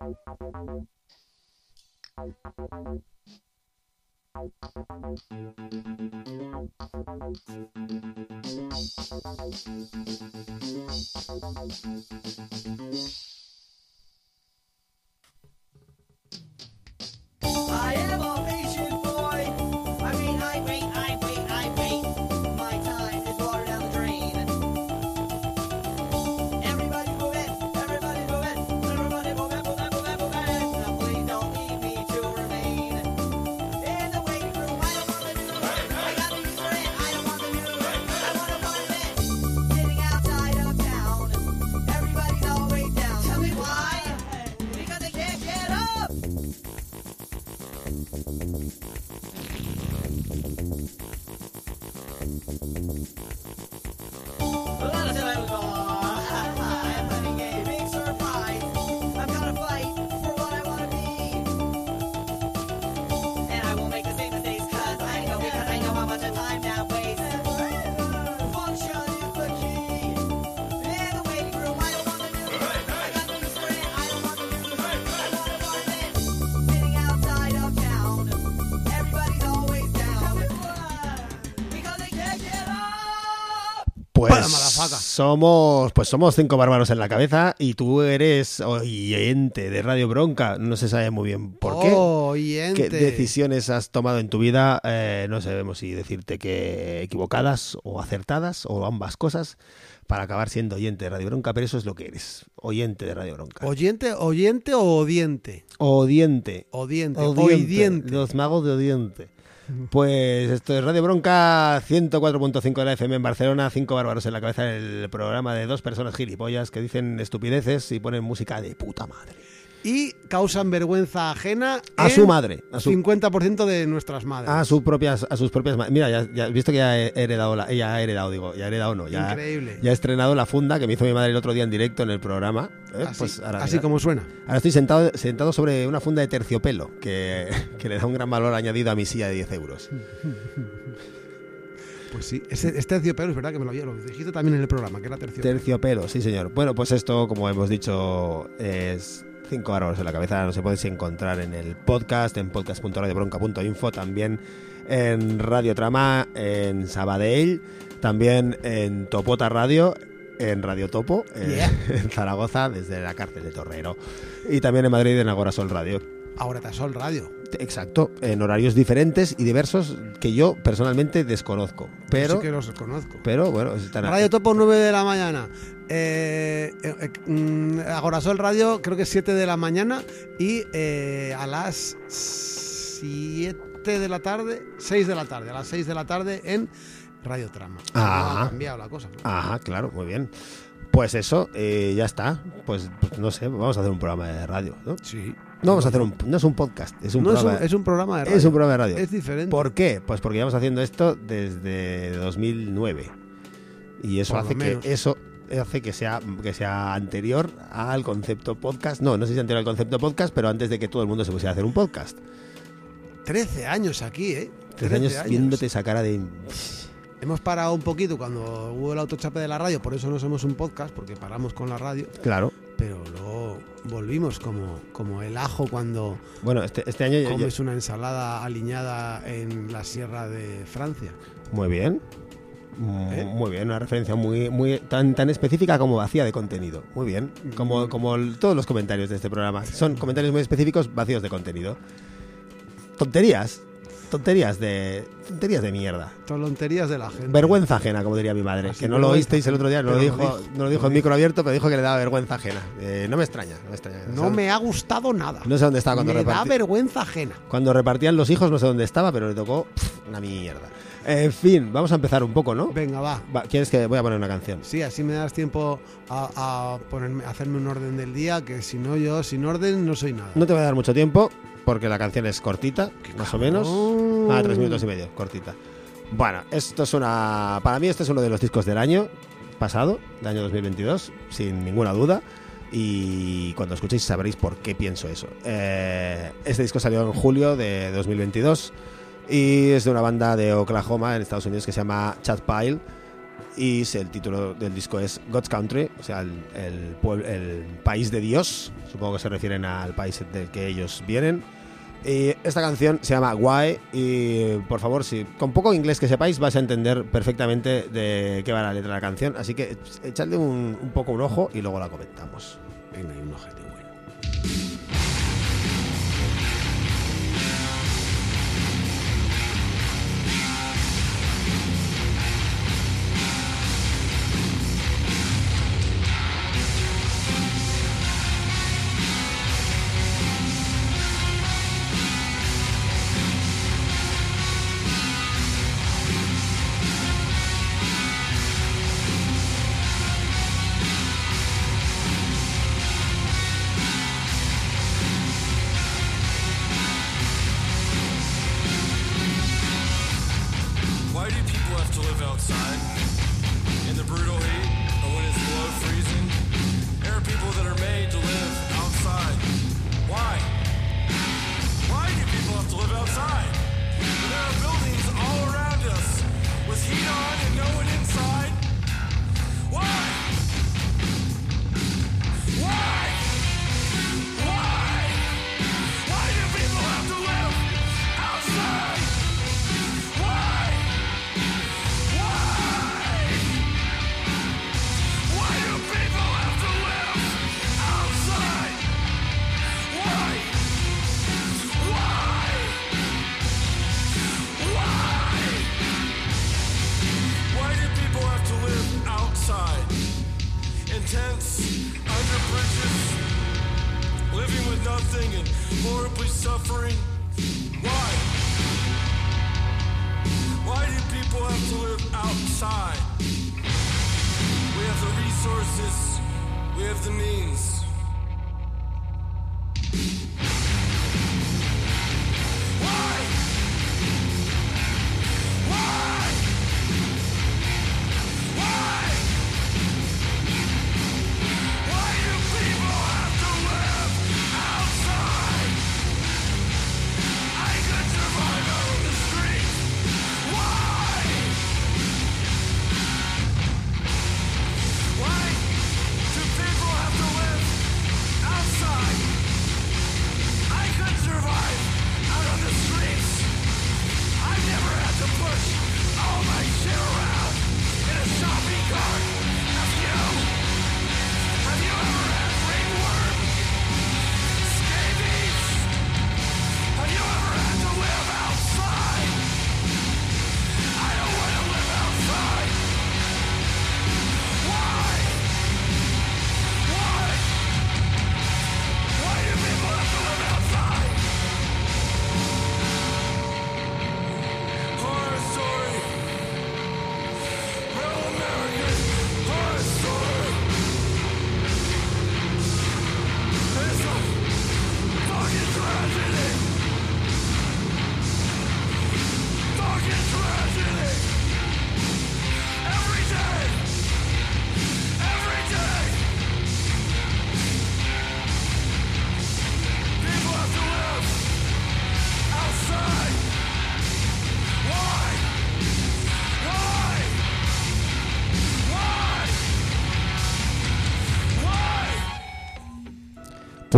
I somos, pues somos cinco bárbaros en la cabeza y tú eres oyente de Radio Bronca. No se sabe muy bien por qué. Oyente. ¿Qué decisiones has tomado en tu vida? Eh, no sabemos si decirte que equivocadas o acertadas o ambas cosas para acabar siendo oyente de Radio Bronca, pero eso es lo que eres, oyente de Radio Bronca. ¿Oyente, oyente o odiente? Odiente. Odiente. Odiente. Los magos de Odiente. Pues esto es Radio Bronca 104.5 de la FM en Barcelona, cinco bárbaros en la cabeza el programa de dos personas gilipollas que dicen estupideces y ponen música de puta madre. Y causan vergüenza ajena A su madre, a su, 50% de nuestras madres. a sus propias, a sus propias ma- Mira, ya, ya has visto que ya he heredado la, ella ha heredado, digo, ya ha heredado no, ya, Increíble. ya he estrenado la funda que me hizo mi madre el otro día en directo en el programa. ¿eh? así Pues ahora, así como suena. Ahora estoy sentado, sentado sobre una funda de terciopelo que, que le da un gran valor añadido a mi silla de 10 euros. Pues sí, ese, este terciopelo es verdad que me lo había, lo dijiste también en el programa, que era terciopelo. Terciopelo, sí señor. Bueno, pues esto, como hemos dicho, es cinco bárbaros en la cabeza. Nos podéis encontrar en el podcast, en podcast.radiobronca.info, también en Radio Trama, en Sabadell, también en Topota Radio, en Radio Topo, en- Yeah. en Zaragoza, desde la cárcel de Torrero, y también en Madrid en Agora Sol Radio. Ahora te Sol Radio. Exacto, en horarios diferentes y diversos que yo personalmente desconozco. Pero, sí que los conozco. pero bueno, están Radio Topo 9 de la mañana. Eh, eh, eh, mm, Agorasol Radio creo que es 7 de la mañana y eh, a las 7 de la tarde, 6 de la tarde, a las 6 de la tarde en Radio Trama. No ha cambiado la cosa. ¿no? Ajá, claro, muy bien. Pues eso, eh, ya está. Pues, pues no sé, vamos a hacer un programa de radio, ¿no? Sí. No vamos a hacer un, no es un podcast, es un No, es, programa. un, es un programa de radio. es un programa de radio. Es diferente. ¿Por qué? Pues porque llevamos haciendo esto desde 2009 y eso Por hace que eso hace que sea que sea anterior al concepto podcast. No, no sé si anterior al concepto podcast, pero antes de que todo el mundo se pusiera a hacer un podcast. 13 años aquí, ¿eh? 13 años, viéndote esa cara de Hemos parado un poquito cuando hubo el autochape de la radio, por eso no somos un podcast, porque paramos con la radio, claro. pero luego volvimos como, como el ajo cuando Bueno, este, este año ya- ya- comes una ensalada aliñada en la sierra de Francia. Muy bien. Mm, ¿Eh? Muy bien, una referencia muy, muy tan, tan específica como vacía de contenido. Muy bien. Como, Mm. como el- todos los comentarios de este programa. Son comentarios muy específicos, vacíos de contenido. Tonterías. Tonterías de. Tonterías de mierda. Tonterías de la gente. Vergüenza ajena, como diría mi madre. Así, que no lo oísteis el otro día, no lo dijo, no lo dijo en micro abierto, pero dijo que le daba vergüenza ajena. Eh, no me extraña, no me extraña. No sé- me ha gustado nada. no sé dónde estaba cuando me da vergüenza ajena. Cuando repartían los hijos, no sé dónde estaba, pero le tocó pff, una mierda. En fin, vamos a empezar un poco, ¿no? Venga, va. Va, ¿Quieres que voy a poner una canción? Sí, así me das tiempo a, a ponerme, a hacerme un orden del día, que si no yo sin orden no soy nada. No te voy a dar mucho tiempo porque la canción es cortita, más o menos. Ah, tres minutos y medio, cortita. Bueno, esto es una. Para mí, este es uno de los discos del año pasado, del año 2022, sin ninguna duda. Y cuando escuchéis sabréis por qué pienso eso. Eh, este disco salió en julio de 2022 y es de una banda de Oklahoma, en Estados Unidos, que se llama Chad Pile. y el título del disco es God's Country, o sea, el, el el país de Dios. Supongo que se refieren al país del que ellos vienen. Y esta canción se llama Why y por favor, si con poco inglés que sepáis vais a entender perfectamente de qué va la letra de la canción, así que echadle un, un poco un ojo y luego la comentamos. Venga, hay un objetivo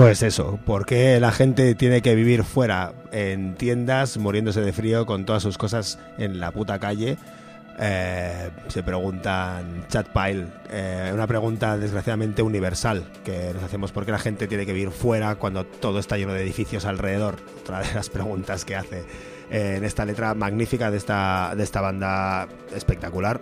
Pues eso, ¿por qué la gente tiene que vivir fuera en tiendas, muriéndose de frío con todas sus cosas en la puta calle? Eh, se preguntan Chatpile, eh, una pregunta desgraciadamente universal que nos hacemos por qué la gente tiene que vivir fuera cuando todo está lleno de edificios alrededor. Otra de las preguntas que hace eh, en esta letra magnífica de esta, de esta banda espectacular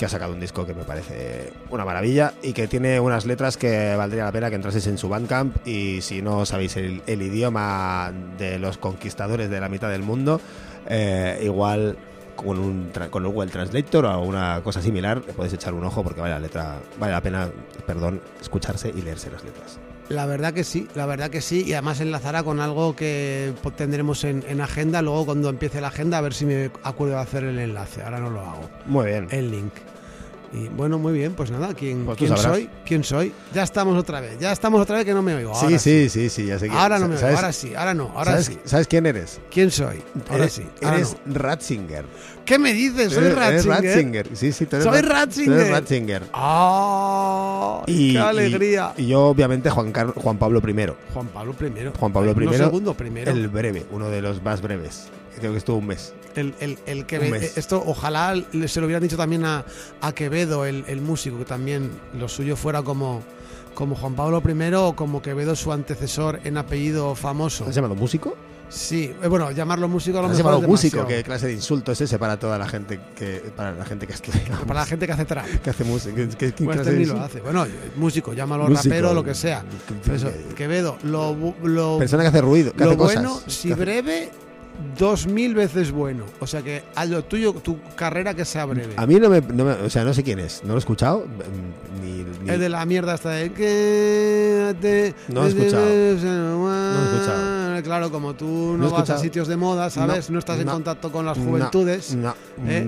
que ha sacado un disco que me parece una maravilla y que tiene unas letras que valdría la pena que entraseis en su Bandcamp y si no sabéis el, idioma de los conquistadores de la mitad del mundo, eh, igual con un con un Google Translator o una cosa similar le podéis echar un ojo porque vale la letra vale la pena perdón escucharse y leerse las letras La verdad que sí, la verdad que sí, y además enlazará con algo que tendremos en, en agenda, luego cuando empiece la agenda a ver si me acuerdo de hacer el enlace, ahora no lo hago, muy bien. El link. Y bueno, muy bien, pues nada, ¿quién, Pues quién soy? ¿Quién soy? Ya estamos otra vez, ya estamos otra vez que no me oigo. Sí, ahora sí, sí, sí, ya sé que- Ahora no me oigo, ¿sabes- ahora sí, ahora no, ahora ¿sabes, sí. ¿Sabes quién eres? ¿Quién soy? Ahora eres, sí, ahora Eres no. Ratzinger. ¿Qué me dices? Soy Eres- eres Ratzinger. Ratzinger. Sí, sí, tú eres Soy Rat- tú Ratzinger. eres Ratzinger. ¡Ah! Y, ¡Qué alegría! Y, y yo, obviamente, Juan, Car- Juan Pablo I. Juan Pablo I. Juan Pablo I. segundo, primero. El breve, uno de los más breves. Creo que estuvo un mes. El, el- el que mes. esto ojalá se lo hubieran dicho también a, a Quevedo, el, el músico, que también lo suyo fuera como, como Juan Pablo I o como Quevedo su antecesor en apellido famoso. ¿Has llamado músico? Sí, eh, bueno, llamarlo músico a lo ¿Has mejor llamado es músico? ¿Qué clase de insulto es ese para toda la gente que para la gente que estudia? Para la gente que hace trap. que hace música. ¿Qué, qué- qué Pues clase este lo hace. Bueno, músico, llámalo Músico. rapero, lo que sea. Eso, Quevedo, lo, lo, Persona que hace ruido, que lo hace cosas. bueno, si Que hace- breve, dos mil veces bueno. O sea que a lo tuyo, tu carrera que sea breve. A mí no me, no me- O sea, no sé quién es. No lo he escuchado. mm, Ni, ni- El de la mierda esta de que No lo he escuchado. No he escuchado. Claro, como tú No vas a sitios de moda, ¿sabes? No, estás en contacto con las juventudes. No, ¿eh?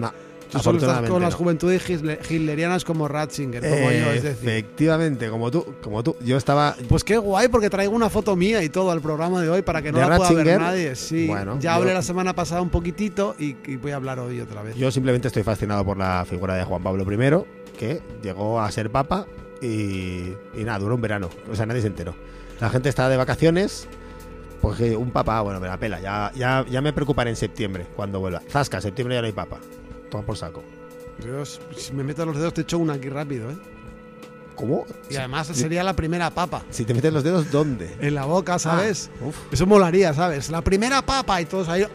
Tú solo estás con las no. juventudes hitler- hitlerianas como Ratzinger, como yo, es decir. Efectivamente, como tú, como tú. Yo estaba. Pues qué guay, porque traigo una foto mía y todo al programa de hoy para que no ¿De la pueda ver nadie. Sí, Bueno, ya yo- hablé la semana pasada un poquitito y, y voy a hablar hoy otra vez. Yo simplemente estoy fascinado por la figura de Juan Pablo I, que llegó a ser papa y, y nada, duró un verano. O sea, nadie se enteró. La gente estaba de vacaciones. Pues un papa, bueno, me la pela. Ya, ya, ya me preocuparé en septiembre, cuando vuelva. Zasca, septiembre ya no hay papa. Toma por saco. Dios, si me meto los dedos te echo una aquí rápido, ¿eh? ¿Cómo? Y Si- además sería la primera papa. Si te metes los dedos, ¿dónde? En la boca, ¿sabes? Ah. Eso molaría, ¿sabes? La primera papa y todos ahí.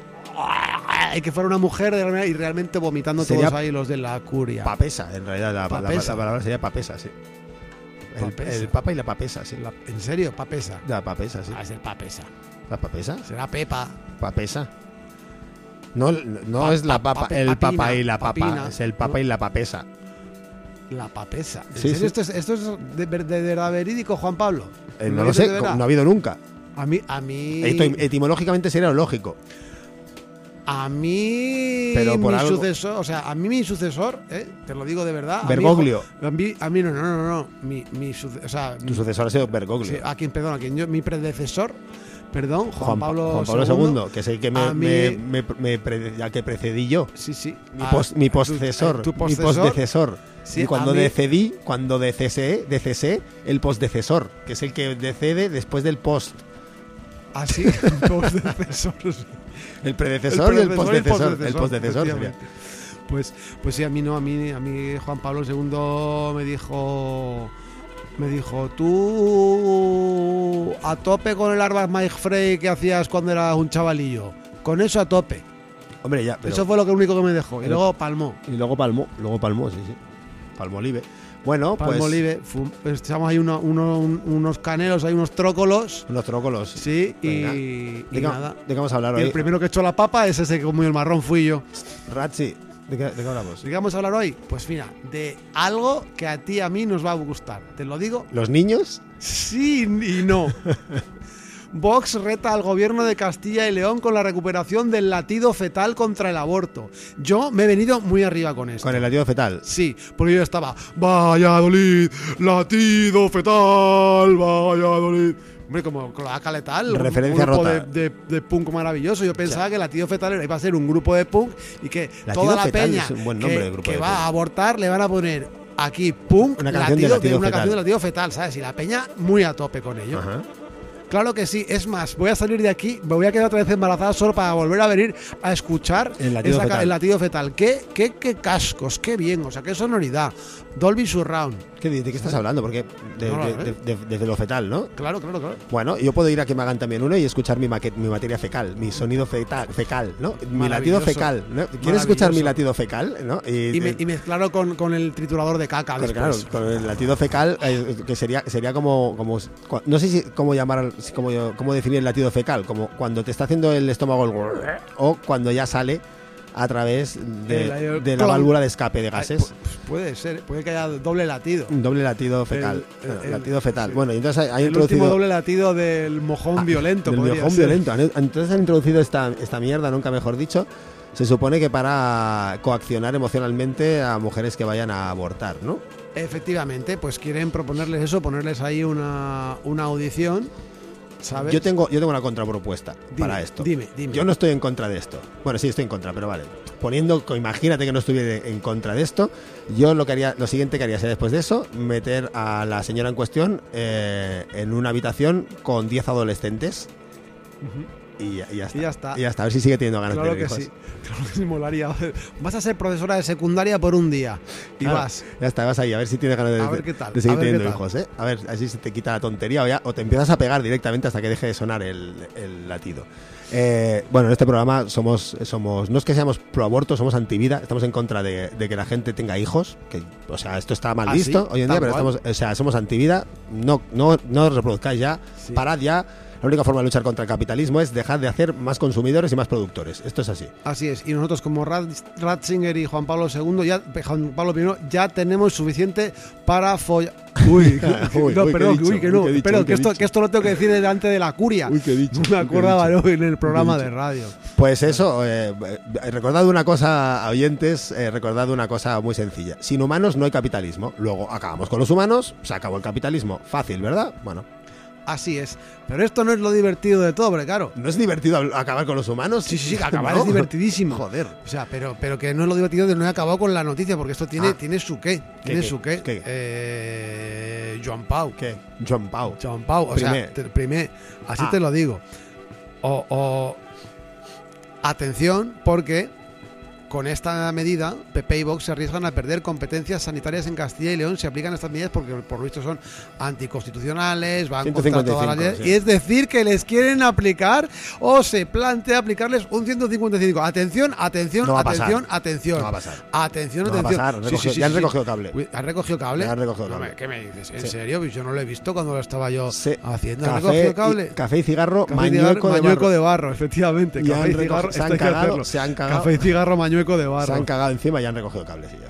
Y que fuera una mujer y realmente vomitando Sería todos ahí los de la curia. Papesa, en realidad la, la- Papesa. la palabra sería papesa, sí. El, papa y la papesa, sí. La- ¿En serio? Papesa. La papesa, sí. Va a ser papesa. ¿La papesa? Será Pepa. Papesa. No, no Pa- es la pa- papa, el papina, papa y la papa, papina, es el papa ¿no? y la papesa. La papesa. ¿En Sí, serio sí. Esto, es, esto es de, de verdad verídico, Juan Pablo? Eh, ¿Me no lo sé, no ha habido nunca. A mí, a mí, Esto etimológicamente sería lógico. a mí, Pero por mi algo- sucesor, o sea, a mí mi sucesor, ¿eh? te lo digo de verdad. Bergoglio. A mí, a mí no, no, no, no. Mi, mi suce- o sea, Tu sucesor ha sido Bergoglio. sí, a quien, perdón, a quien yo, mi predecesor, perdón, Juan, Juan, Pa- Pablo, Juan Pablo II. II, que es el que me, a me- me- me pre- ya que precedí yo. Sí, sí. Mi, a- pos- mi tu- postcesor. tu mi postecesor, postdecesor. Sí, y cuando a decedí, cuando decesé, decesé, el postdecesor, que es el que decede después del post. Así, el postdecesor. El predecesor y el postdecesor. El postdecesor efectivamente. Pues, pues sí, a mí no, a mí, a mí Juan Pablo II me dijo, me dijo, tú a tope con el Arbas Mike Frey que hacías cuando eras un chavalillo, con eso a tope. Hombre, ya, pero. eso fue lo que único que me dejó. Y pero- luego palmó. Y luego palmó, luego palmó, sí, sí. Palmolive. Bueno, pues. Palmolive, fu- echamos ahí uno- uno- un- unos canelos, hay unos trócolos. Unos trócolos. Sí, Venga. y, y ¿De, qué, nada. ¿De qué vamos a hablar Y el hoy? primero que echó la papa es ese que comió el marrón fui yo. Ratzi, ¿de qué, de qué hablamos? ¿De qué vamos a hablar hoy? Pues mira, de algo que a ti y a mí nos va a gustar. ¿Te lo digo? ¿Los niños? Sí y no. Vox reta al gobierno de Castilla y León con la recuperación del latido fetal contra el aborto. Yo me he venido muy arriba con esto. Con el latido fetal. Sí, porque yo estaba, Valladolid, latido fetal, Valladolid. Hombre, como cloaca letal, Referencia un grupo rota. De, de- de punk maravilloso. Yo pensaba que latido fetal iba a ser un grupo de punk y que Latido toda la Fetal peña que, va a abortar le van a poner aquí punk, Una canción de latido, latido una fetal. canción de latido fetal, ¿sabes? Y la peña muy a tope con ello. Ajá. Claro que sí, es más, voy a salir de aquí, me voy a quedar otra vez embarazada solo para volver a venir a escuchar El latido esa fetal. el latido fetal. ¿Qué, qué, qué cascos, qué bien, o sea, qué sonoridad. Dolby Surround. ¿Qué, ¿De qué estás hablando? Porque de, No lo de- sé. de- de- de lo fetal, ¿no? Claro, claro, claro. Bueno, yo puedo ir a que me hagan también uno y escuchar mi, maquet- mi materia fecal, mi sonido fetal, fecal, ¿no? Mi latido fecal, ¿no? ¿Quieres escuchar mi latido fecal? ¿no? Y, me- y mezclarlo con, con el triturador de caca Pues claro, con el latido fecal, eh, que sería, sería como, como. No sé si cómo llamar, cómo, cómo definir el latido fecal, como cuando te está haciendo el estómago el o cuando ya sale a través de, El- el de la válvula de escape de gases. pu- pues puede ser, puede que haya doble latido. Doble latido fecal. El- el- el- latido fetal. sí. Bueno, entonces hay el introducido. último doble latido del mojón Ah, violento. Del ser. violento. Entonces han introducido esta, esta mierda, nunca mejor dicho, se supone que para coaccionar emocionalmente a mujeres que vayan a abortar, ¿no? Efectivamente, pues quieren proponerles eso, ponerles ahí una, una audición, ¿sabes? Yo tengo, yo tengo una contrapropuesta Dime, para esto. dime, dime. Yo no estoy en contra de esto. Bueno, sí, estoy en contra, pero vale. Poniendo, imagínate que no estuviera en contra de esto, yo lo que haría, lo siguiente que haría sería después de eso, meter a la señora en cuestión eh, en una habitación con 10 adolescentes y, ya- y ya está. Y ya está. Y ya está, a ver si sigue teniendo ganas Claro de que tener sí, hijos. claro que sí molaría. Vas a ser profesora de secundaria por un día y Claro, vas. Ya está, vas ahí, a ver si tienes ganas de, A ver qué tal, de seguir a ver qué teniendo hijos, ¿eh? A ver, así se te quita la tontería o, ya, o te empiezas a pegar directamente hasta que deje de sonar el, el latido. Eh, bueno, en este programa somos, somos, no es que seamos pro aborto, somos antivida, estamos en contra de, de que la gente tenga hijos, que, o sea, esto está mal ¿Ah, visto sí? hoy en día, pero cual. estamos, o sea, somos antivida, no, no, no reproduzcáis ya, Sí. parad ya. La única forma de luchar contra el capitalismo es dejar de hacer más consumidores y más productores. Esto es así. Así es. Y nosotros como Rat- Ratzinger y Juan Pablo II, ya, Juan Pablo I, ya tenemos suficiente para follar. Uy, Uy, no, uy, ¿qué perdón, dicho? uy, que no, ¿qué que esto, que esto lo tengo que decir delante de la curia. Uy, ¿qué he dicho? Me ¿qué he acordaba? ¿no? en el programa ¿Qué he de radio. Pues eso, eh, recordad una cosa, oyentes, eh, recordad una cosa muy sencilla. Sin humanos no hay capitalismo. Luego acabamos con los humanos, se acabó el capitalismo. Fácil, ¿verdad? Bueno, Así es. Pero esto no es lo divertido de todo, porque claro. ¿no es divertido acabar con los humanos? Sí, sí, sí, acabar ¿No? es divertidísimo. Joder. O sea, pero, pero que no es lo divertido de no he acabado con la noticia, porque esto tiene, Ah. tiene su qué. Tiene qué? su qué. ¿Qué? Eh, Joan Pau. ¿Qué? John Pau. Joan Pau. O Primer. sea, te- primer, así Ah. te lo digo. O, o- atención, porque con esta medida, PP y Vox se arriesgan a perder competencias sanitarias en Castilla y León. Se aplican estas medidas porque, por lo visto, son anticonstitucionales, van contra 155, todas las leyes. sí. Y es decir, que les quieren aplicar o se plantea aplicarles un 155. Atención, atención, No atención, atención. No va a pasar. Atención, No va a atención. pasar, recogió- ya han recogido cable. ¿Has recogido cable? Ya han recogido cable. ¿Qué me dices? ¿En Sí. serio? Pues yo no lo he visto cuando lo estaba yo haciendo. ¿Has café, recogido cable? y, café y cigarro, Café mañueco, de, barro. de barro, efectivamente. Café han y cigarro, se han cagado, se han cagado. Café y cigarro, mañueco Se han cagado encima y han recogido cables y ya.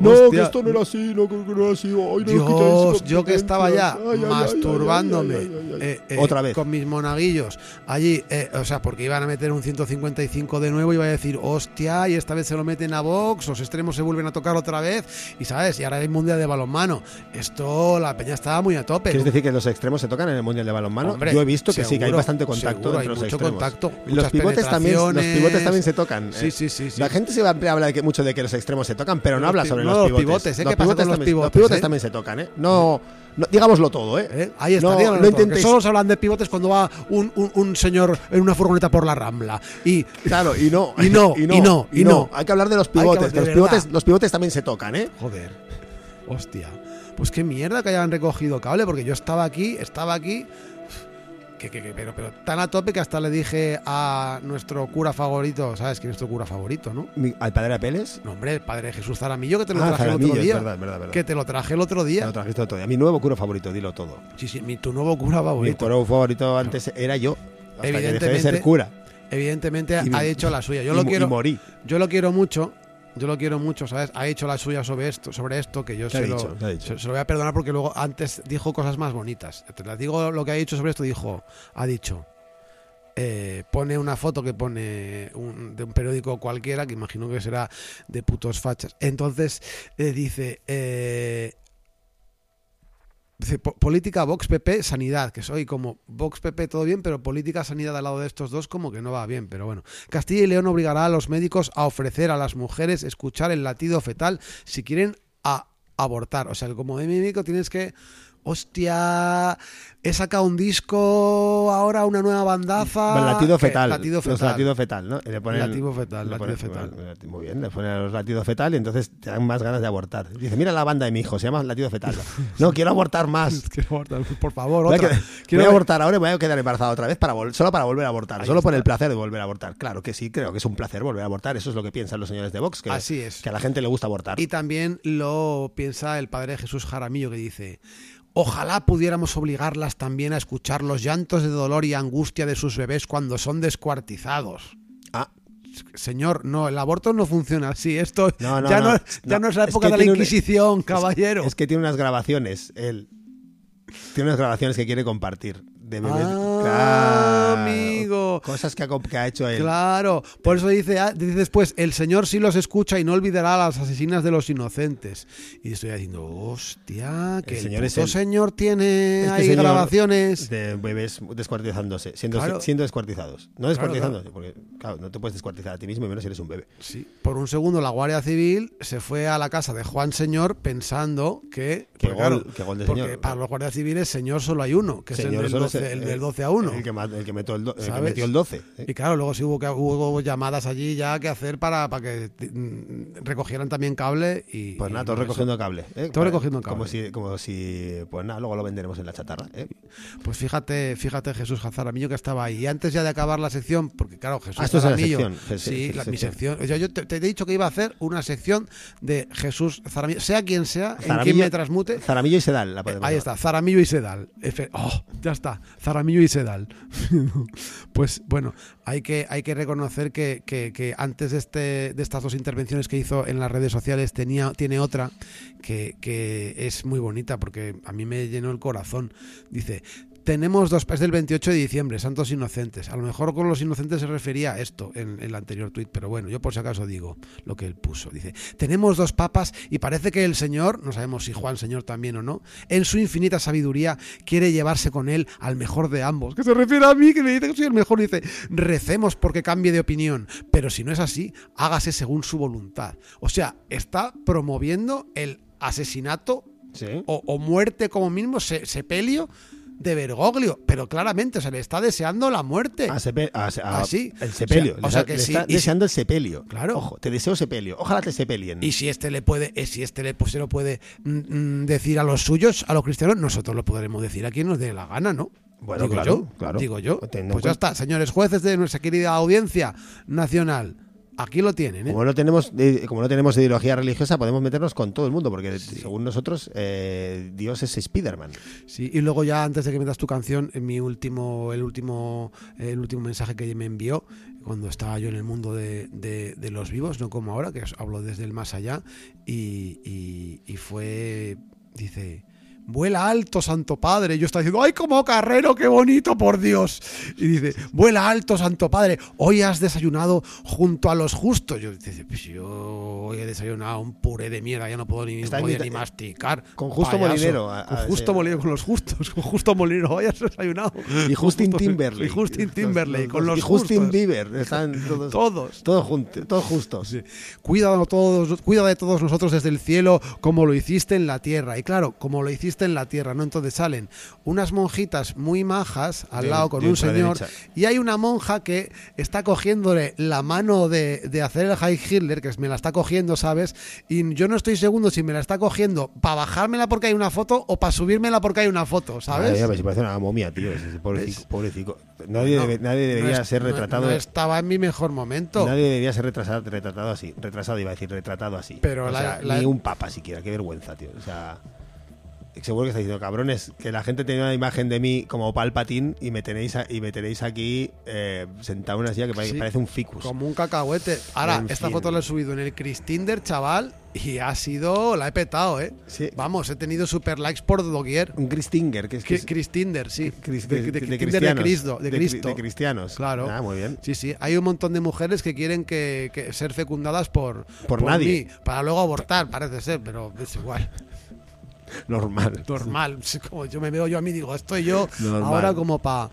Hostia. era así, no, que no era así. Ay, no, Dios, yo que estaba ya Ay, masturbándome ay, eh, eh, Otra vez. con mis monaguillos allí, eh, o sea, porque iban a meter un 155 de nuevo, iba a decir, hostia, y esta vez se lo meten a Vox, los extremos se vuelven a tocar otra vez, y sabes, y ahora hay mundial de balonmano. Esto, la peña estaba muy a tope. ¿Quieres decir que los extremos se tocan en el Mundial de Balonmano? Hombre, Yo he visto que sí, que hay bastante contacto seguro, hay los mucho extremos. contacto, Y los pivotes también, los pivotes también se tocan. Sí, sí, sí, sí. La gente siempre habla de que, mucho de que los extremos se tocan, pero no habla sobre no, los los pivotes. pivotes, ¿eh? ¿Qué pasa con los también, pivotes, los pivotes eh? también se tocan, ¿eh? No, no- digámoslo todo, ¿eh? ¿Eh? Ahí está, No, díganlo no intentéis- solo se hablan de pivotes cuando va un, un- un señor en una furgoneta por la rambla. Y Claro, y no, Y no, y no, y no. Hay que hablar de los que pivotes. de los, pivotes los pivotes también se tocan, ¿eh? Joder. Hostia. Pues qué mierda que hayan recogido cable, porque yo estaba aquí, estaba aquí. Que, que- que- pero, pero tan a tope que hasta le dije a nuestro cura favorito, ¿sabes quién es nuestro cura favorito, no? Mi- ¿Al padre Apeles? No, hombre, el padre Jesús Zaramillo, que te lo Ah, traje el otro día. verdad, es verdad, es verdad. Que te lo traje el otro día. lo trajiste otro día. Mi nuevo cura favorito, dilo todo. Sí, sí, mi, tu nuevo cura Mi favorito. cura favorito antes era yo. Hasta que dejé de ser Evidentemente, cura. Evidentemente Y ha mi- hecho la suya. Yo y lo y quiero. morí. Yo lo quiero mucho. Yo lo quiero mucho, ¿sabes? Ha hecho la suya sobre esto, sobre esto que yo ¿Qué ha se, lo, se- se lo voy a perdonar porque luego antes dijo cosas más bonitas. Te las digo lo que ha dicho sobre esto. Dijo, ha dicho, eh, pone una foto que pone un- de un periódico cualquiera, que imagino que será de putos fachas. Entonces eh, dice, eh, dice, "Po- política Vox PP Sanidad, que soy como Vox PP todo bien, pero política Sanidad al lado de estos dos como que no va bien, pero bueno. Castilla y León obligará a los médicos a ofrecer a las mujeres escuchar el latido fetal si quieren a- abortar. O sea como médico tienes que... Hostia, he sacado un disco, ahora una nueva bandaza. Latido fetal. Latido Los fetal. latido fetal, ¿no? Y le ponen- Latido fetal, le latido ponen- fetal. Muy bien, le ponen los latidos fetal y entonces te dan más ganas de abortar. Dice, mira la banda de mi hijo, se llama latido fetal. No, quiero abortar más. Quiero abortar, por favor, Voy a, otra. Quiero voy a ver- abortar ahora y voy a quedar embarazada otra vez para solo para volver a abortar. Ahí solo por el placer de volver a abortar. Claro que sí, creo que es un placer volver a abortar. Eso es lo que piensan los señores de Vox, que, Así es. que a la gente le gusta abortar. Y también lo piensa el padre Jesús Jaramillo que dice, ojalá pudiéramos obligarlas también a escuchar los llantos de dolor y angustia de sus bebés cuando son descuartizados. Ah, Señor, no, el aborto no funciona así. Esto No, no, ya, no. ya es la es época que de la un- Inquisición, caballero. es que tiene unas grabaciones, él. Tiene unas grabaciones que quiere compartir de bebés, Ah. Claro. amigo. Cosas que ha, co- que ha hecho él. Claro, por eso dice, ah, dice después, el Señor sí los escucha y no olvidará a las asesinas de los inocentes. Y estoy diciendo, hostia, que El el, Señor es puto el- Señor tiene Este ahí señor grabaciones. de bebés descuartizándose, siendo, Claro. siendo descuartizados. No Claro, descuartizándose, porque claro, no te puedes descuartizar a ti mismo y menos si eres un bebé. Sí. Por un segundo la Guardia Civil se fue a la casa de Juan Señor pensando que... Qué porque, gol- claro, qué gol de porque señor. para los guardias civiles Señor solo hay uno, que Señor, es el del, solo es 12, el del 12 a 1. El que, el que metió el, do- el que metió el 12. ¿eh? Y claro, luego sí hubo, hubo llamadas allí ya que hacer para, para que mm, recogieran también cable y... Pues nada, todos recogiendo eso- cable. ¿eh? Todos recogiendo cable. Como si, como si, pues nada, luego lo venderemos en la chatarra. ¿eh? Pues fíjate, fíjate Jesús Jazaramillo que estaba ahí. Y antes ya de acabar la sección, porque claro, Jesús Ah, esto es la sección. Sí, sí, Sí, sí, la- sí, mi sección. Yo te, te he dicho que iba a hacer una sección de Jesús Zaramillo, sea quien sea, en quien me transmute. Zaramillo y Sedal. La podemos Ahí llamar. está, Zaramillo y Sedal. Oh, ya está, Zaramillo y Sedal. pues bueno, hay que, hay que reconocer que, que- que antes de, este, de estas dos intervenciones que hizo en las redes sociales tenía, tiene otra que, que es muy bonita porque a mí me llenó el corazón. Dice, tenemos dos, es del 28 de diciembre, Santos Inocentes. A lo mejor con los inocentes se refería a esto en, en el anterior tuit, pero bueno, yo por si acaso digo lo que él puso. Dice, tenemos dos papas y parece que el Señor, no sabemos si Juan Señor también o no, en su infinita sabiduría quiere llevarse con él al mejor de ambos. Que se refiere a mí, que me dice que soy el mejor. Dice, recemos porque cambie de opinión, pero si no es así, hágase según su voluntad. O sea, está promoviendo el asesinato Sí. o, o muerte como mismo, se- sepelio de Bergoglio, pero claramente se le está deseando la muerte. A sepe- a se- a- Ah. El sepelio. O sea- o sea que sí, le está si- deseando el sepelio. Claro. Ojo, te deseo sepelio. Ojalá te sepelien. Y si este le puede, eh, si este le pues, se lo puede mm, mm, decir a los suyos, a los cristianos, nosotros lo podremos decir a quien nos dé la gana, ¿no? Bueno, digo claro, yo, claro. digo yo. Pues en ya está, señores jueces de nuestra querida audiencia nacional, aquí lo tienen, ¿eh? Como no tenemos como no tenemos ideología religiosa, podemos meternos con todo el mundo, porque según nosotros, eh, Dios es Spiderman. Sí, y luego ya antes de que metas tu canción, en mi último, el último, el último mensaje que me envió, cuando estaba yo en el mundo de, de- de los vivos, no como ahora, que os hablo desde el más allá, y, y- y fue, dice, vuela alto, Santo Padre. Yo estaba diciendo, ¡ay, como carrero, qué bonito, por Dios! Y dice, vuela alto, Santo Padre, hoy has desayunado junto a los justos. Yo dice, pues yo hoy he desayunado un puré de mierda, ya no puedo ni, podía ni masticar. con Justo payaso. Molinero, a- a Con Justo. Molinero, con los justos, con Justo Molinero, hoy has desayunado. Y Justin Con justos- Timberlake. Y Justin Timberlake, con los Y Justin justos. Bieber. Están todos, Todos. todos, juntos, todos justos. Cuida, de todos, cuida de todos nosotros desde el cielo como lo hiciste en la tierra. Y claro, como lo hiciste en la tierra, ¿no? Entonces salen unas monjitas muy majas al De- lado con un señor y hay una monja que está cogiéndole la mano de, de hacer el high Hitler, que me la está cogiendo, ¿sabes? Y yo no estoy seguro si me la está cogiendo para bajármela porque hay una foto o para subírmela porque hay una foto, ¿sabes? Ay, si parece una momia, tío. ese Pobrecito. ¿Ves? pobrecito. Nadie, No, debe- nadie debería no es- ser retratado. No, estaba en mi mejor momento. Nadie debería ser retrasado, retratado así. Retrasado, iba a decir, retratado así. Pero O la- sea, la- Ni un papa siquiera, qué vergüenza, tío. O sea. Seguro que está diciendo, cabrones, que la gente tenía una imagen de mí como palpatín y me tenéis, a- y me tenéis aquí eh, sentado en una silla que Sí. parece un ficus. Como un cacahuete. Ahora, En esta fin. foto la he subido en el Christinder, chaval, y ha sido. La he petado, ¿eh? Sí. Vamos, he tenido super likes por doquier. Un Christinger, que es que es- sí. cris- de, de- de- cristianos. de Cristo. De, cri- Cristo. de cristianos. Claro. Ah, muy bien. Sí, sí. Hay un montón de mujeres que quieren que, que ser fecundadas por, Por nadie. mí, para luego abortar, parece ser, pero es igual. Normal. Normal. Como yo me veo yo a mí, digo, estoy yo Normal. ahora como para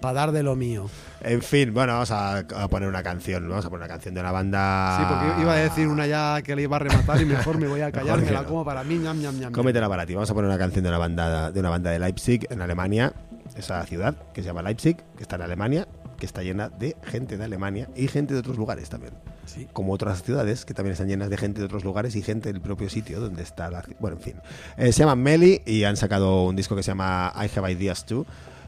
dar de lo mío. En fin, bueno, vamos a, a poner una canción. Vamos a poner una canción de una banda. Sí, porque iba a decir una ya que le iba a rematar y mejor me voy a callar, me la no. como para mí, ñam, ñam, ñam. Cómetela para ti. Vamos a poner una canción de una banda de una banda de Leipzig en Alemania, esa ciudad que se llama Leipzig, que está en Alemania, que está llena de gente de Alemania y gente de otros lugares también. Sí. Como otras ciudades que también están llenas de gente de otros lugares y gente del propio sitio donde está la. Bueno, en fin. Eh, se llaman Meli y han sacado un disco que se llama I Have Ideas Too.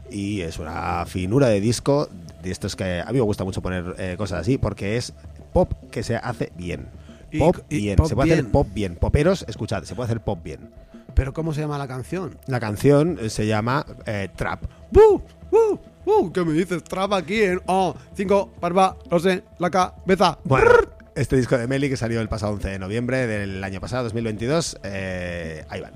Y es una finura de disco de estos que a mí me gusta mucho poner eh, cosas así porque es pop que se hace bien. Pop y bien. pop se puede hacer pop bien. Poperos, escuchad, se puede hacer pop bien. Pero ¿cómo se llama la canción? La canción eh, se llama eh, Trap. ¡Bu! ¿Qué me dices? Trapa aquí en Oh, 5, barba, no sé, la cabeza. Bueno, este disco de Meli que salió el pasado 11 de noviembre del año pasado, 2022, eh, ahí van.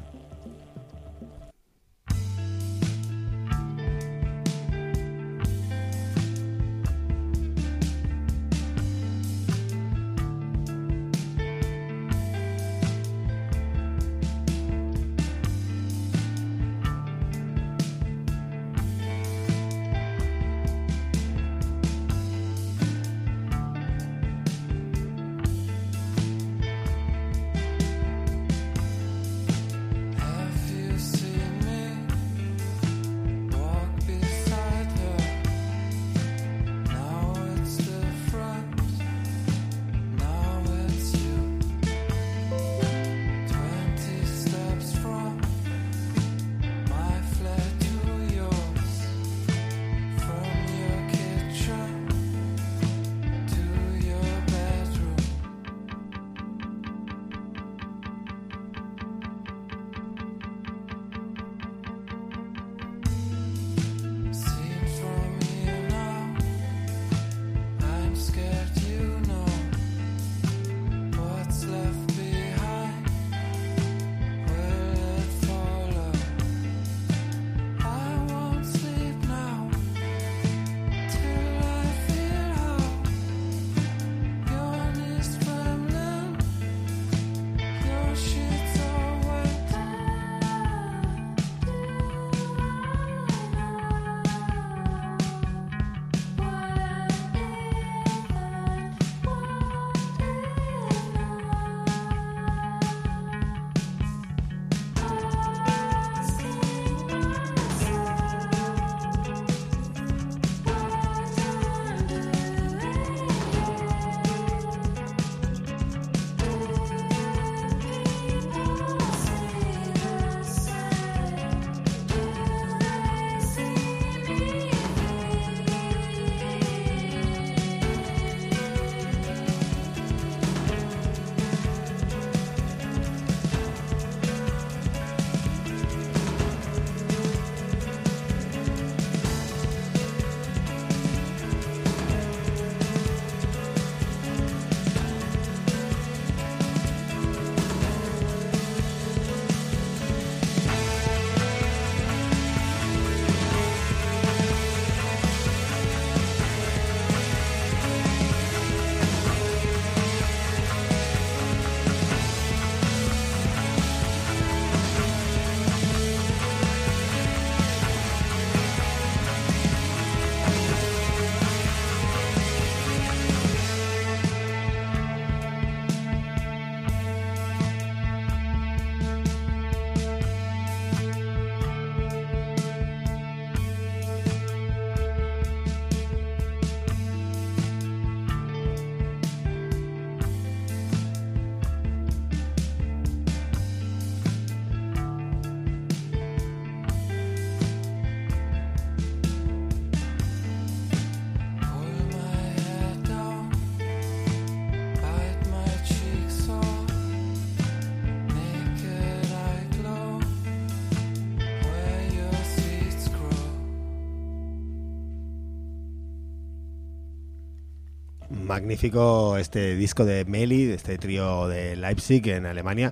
Magnífico este disco de Meli, de este trío de Leipzig en Alemania,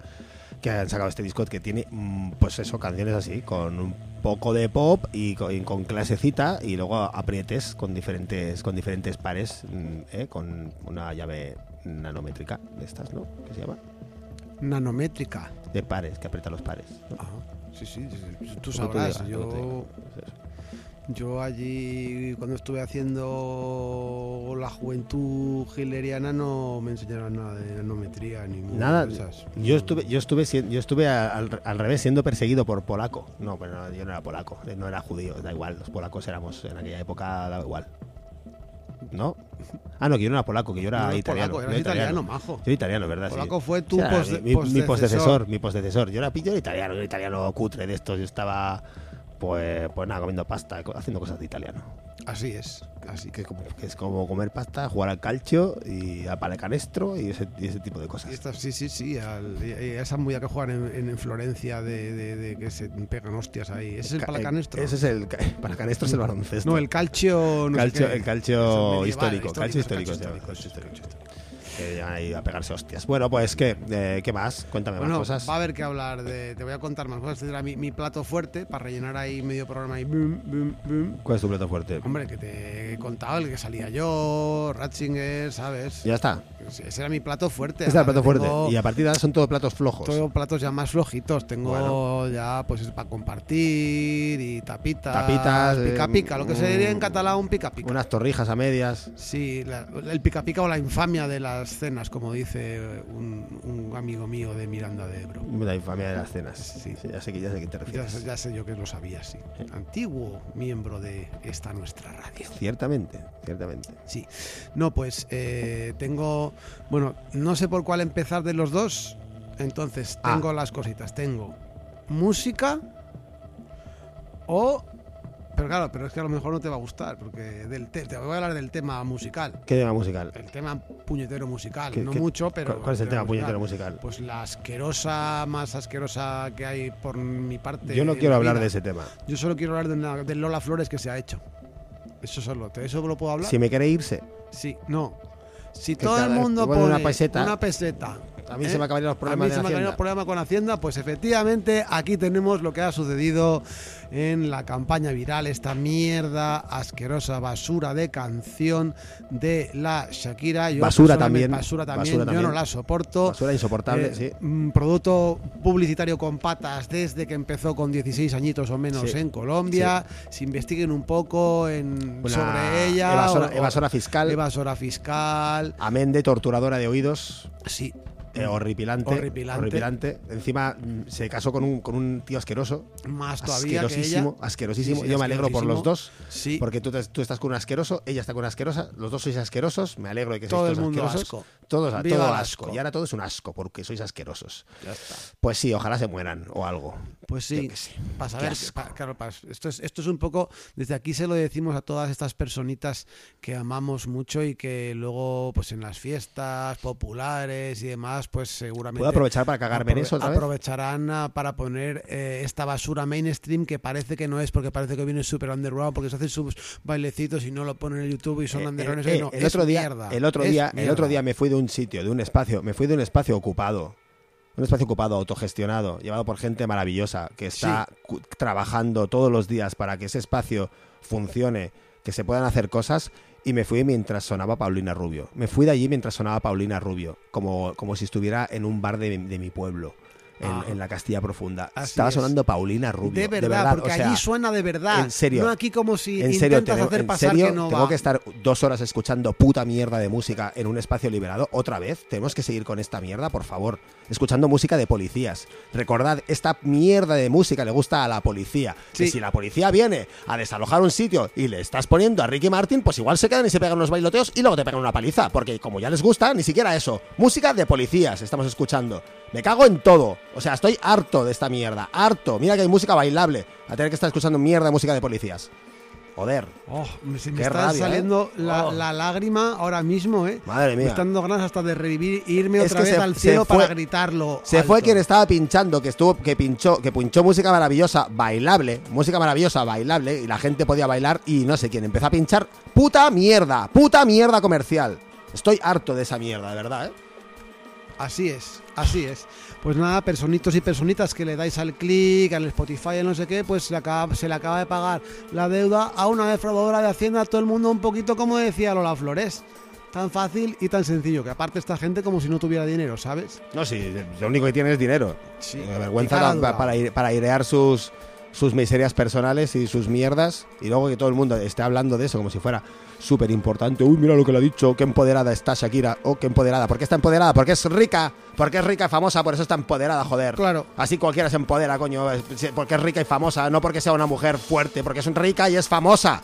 que han sacado este disco que tiene, mm, pues eso, canciones así, con un poco de pop y con, y con clasecita y luego aprietes con diferentes con diferentes pares, mm, ¿eh? con una llave nanométrica de estas, ¿no? ¿Qué se llama? Nanométrica. De pares, que aprieta los pares. ¿no? Ajá. Sí, sí, tú sabrás. digas, tú yo, allí, cuando estuve haciendo la juventud hileriana, no me enseñaron nada de nanometría ni Nada. de esas. Yo estuve, yo estuve, yo estuve al, al revés siendo perseguido por polaco. No, pero no, yo no era polaco, no era judío, da igual. Los polacos éramos en aquella época da igual. ¿No? Ah, no, que yo no era polaco, que yo era No italiano. polaco, eras era italiano, majo. Yo era italiano, ¿verdad? Sí. Polaco fue tu posde- mi, mi- postecesor, mi postecesor. Yo era, yo era italiano, yo era italiano cutre de estos. Yo estaba, pues, pues nada, comiendo pasta, haciendo cosas de italiano. Así es, así Que es como, que es como comer pasta, jugar al calcio y a palecanestro y ese, y ese tipo de Y cosas. esta- sí, sí, sí. al- esa movida que juegan en, en- en Florencia de, de- de que se pegan hostias ahí. ¿Ese es el Ca- palacanestro? Ese es el ca- palacanestro es el baloncesto. No, el calcio. No sé calcio, qué. el calcio medieval, histórico, calcio histórico, calcio histórico, calcio calcio histórico. Que llegan ahí a pegarse hostias. Bueno, pues ¿qué? Eh, ¿Qué más? Cuéntame Bueno, más cosas. va a haber que hablar de. Te voy a contar más cosas. Este era mi, mi plato fuerte para rellenar ahí medio programa y boom, boom, boom. ¿Cuál es tu plato fuerte? Hombre, que te he contado el que salía yo, Ratzinger, ¿sabes? Ya está. Ese era mi plato fuerte. Este es el plato fuerte. Y a partir de ahora son todos platos flojos. Todo platos ya más flojitos. Tengo Bueno. ya, pues, para compartir y tapitas. Tapitas, eh, Pica pica, lo que se diría en catalán un pica pica. Unas torrijas a medias. Sí, la- el pica pica o la infamia de las cenas, como dice un, un amigo mío de Miranda de Ebro. La infamia de las cenas. Sí. Sí, ya sé que ya sé a qué te refieres. ya sé yo que lo sabía, sí. Antiguo miembro de esta nuestra radio. Ciertamente, ciertamente. Sí. No, pues eh, tengo. Bueno, no sé por cuál empezar de los dos. Entonces, Ah. tengo las cositas. Tengo música o. Pero claro, pero es que a lo mejor no te va a gustar, porque del te, te voy a hablar del tema musical. ¿Qué tema musical? El tema puñetero musical. ¿Qué- no qué- mucho, pero. ¿Cuál- cuál es el tema puñetero musical? Pues la asquerosa, más asquerosa que hay por mi parte. Yo no quiero la hablar vida. de ese tema. Yo solo quiero hablar de, una- de Lola Flores que se ha hecho. Eso solo. ¿De eso lo puedo hablar? Si me quiere irse, Sí, no. Si Que todo el mundo pone una peseta. una peseta, a mí ¿eh? se me acabarían los a problemas mí de se me acabaría el Hacienda. problema con Hacienda, pues efectivamente aquí tenemos lo que ha sucedido en la campaña viral, esta mierda asquerosa basura de canción de la Shakira. Yo Basura también, Basura también, basura yo no la soporto. Basura insoportable, Eh, sí. mm, Producto publicitario con patas desde que empezó con 16 añitos o menos Sí. en Colombia. Se investiguen un poco en, Una sobre ella. evasora- o- evasora fiscal. Evasora fiscal. Amén de torturadora de oídos. Sí. Eh, horripilante, Horripilante. horripilante. Encima mm, se casó con un, con un tío asqueroso. Más todavía que ella. Asquerosísimo, asquerosísimo. Sí, sí, Yo me alegro por los dos. Sí. Porque tú, estás con un asqueroso, ella está con una asquerosa, los dos sois asquerosos. Me alegro de que Todo seáis el todos mundo asquerosos. asco. Todos, todo el asco. asco. Y ahora todo es un asco porque sois asquerosos. Ya está. Pues sí, ojalá se mueran o algo. Pues sí, para saber, pa- claro, pa- esto, es, esto es un poco, desde aquí se lo decimos a todas estas personitas que amamos mucho y que luego, pues en las fiestas populares y demás, pues seguramente... ¿Puedo aprovechar para cagarme en eso otra vez? aprovecharán ah, para poner eh, esta basura mainstream que parece que no es, porque parece que viene super underground, porque se hacen sus bailecitos y no lo ponen en YouTube y son Eh, underground. eh, no, el es otro día, mierda, el otro día, el otro día me fui de un sitio, de un espacio, me fui de un espacio ocupado, un espacio ocupado, autogestionado, llevado por gente maravillosa que está trabajando todos los días para que ese espacio funcione, que se puedan hacer cosas. Y me fui mientras sonaba Paulina Rubio. Me fui de allí mientras sonaba Paulina Rubio, como, como si estuviera en un bar de mi pueblo, en, Ah. en la Castilla Profunda. Así Estaba es. sonando Paulina Rubio. De verdad, porque o sea, allí suena de verdad. en serio. No aquí como si en serio, intentas tengo, hacer en pasar serio, que no tengo va. que estar dos horas escuchando puta mierda de música en un espacio liberado. Otra vez, tenemos que seguir con esta mierda, por favor. Escuchando música de policías. Recordad, esta mierda de música le gusta a la policía. Sí. si la policía viene a desalojar un sitio y le estás poniendo a Ricky Martin, pues igual se quedan y se pegan unos bailoteos y luego te pegan una paliza. Porque como ya les gusta, ni siquiera eso. Música de policías estamos escuchando. Me cago en todo. O sea, estoy harto de esta mierda. Harto. Mira que hay música bailable. A tener que estar escuchando mierda de música de policías. Joder. Oh, me, se me Qué está rabia, saliendo ¿eh? la, Oh. la lágrima ahora mismo, ¿eh? Madre Me mía. están dando ganas hasta de revivir irme Es otra vez se- al cielo fue- para gritarlo. Se alto. fue quien estaba pinchando, que estuvo, que pinchó, que pinchó música maravillosa, bailable, música maravillosa, bailable, y la gente podía bailar y no sé quién empezó a pinchar puta mierda, puta mierda comercial. Estoy harto de esa mierda, de verdad, ¿eh? Así es, así es. Pues nada, personitos y personitas que le dais al clic, al Spotify, no sé qué, pues se le, acaba, se le acaba de pagar la deuda a una defraudadora de Hacienda, a todo el mundo un poquito como decía Lola Flores. Tan fácil y tan sencillo, que aparte esta gente como si no tuviera dinero, ¿sabes? No, sí, lo único que tiene es dinero. Sí. Vergüenza para, aire- para airear sus, sus miserias personales y sus mierdas. Y luego que todo el mundo esté hablando de eso como si fuera súper importante. Uy, mira lo que le ha dicho, qué empoderada está Shakira. Oh, qué empoderada. ¿Por qué está empoderada? Porque es rica. Porque es rica y famosa, por eso está empoderada, joder. Claro. Así cualquiera se empodera, coño. Porque es rica y famosa, no porque sea una mujer fuerte, porque es rica y es famosa.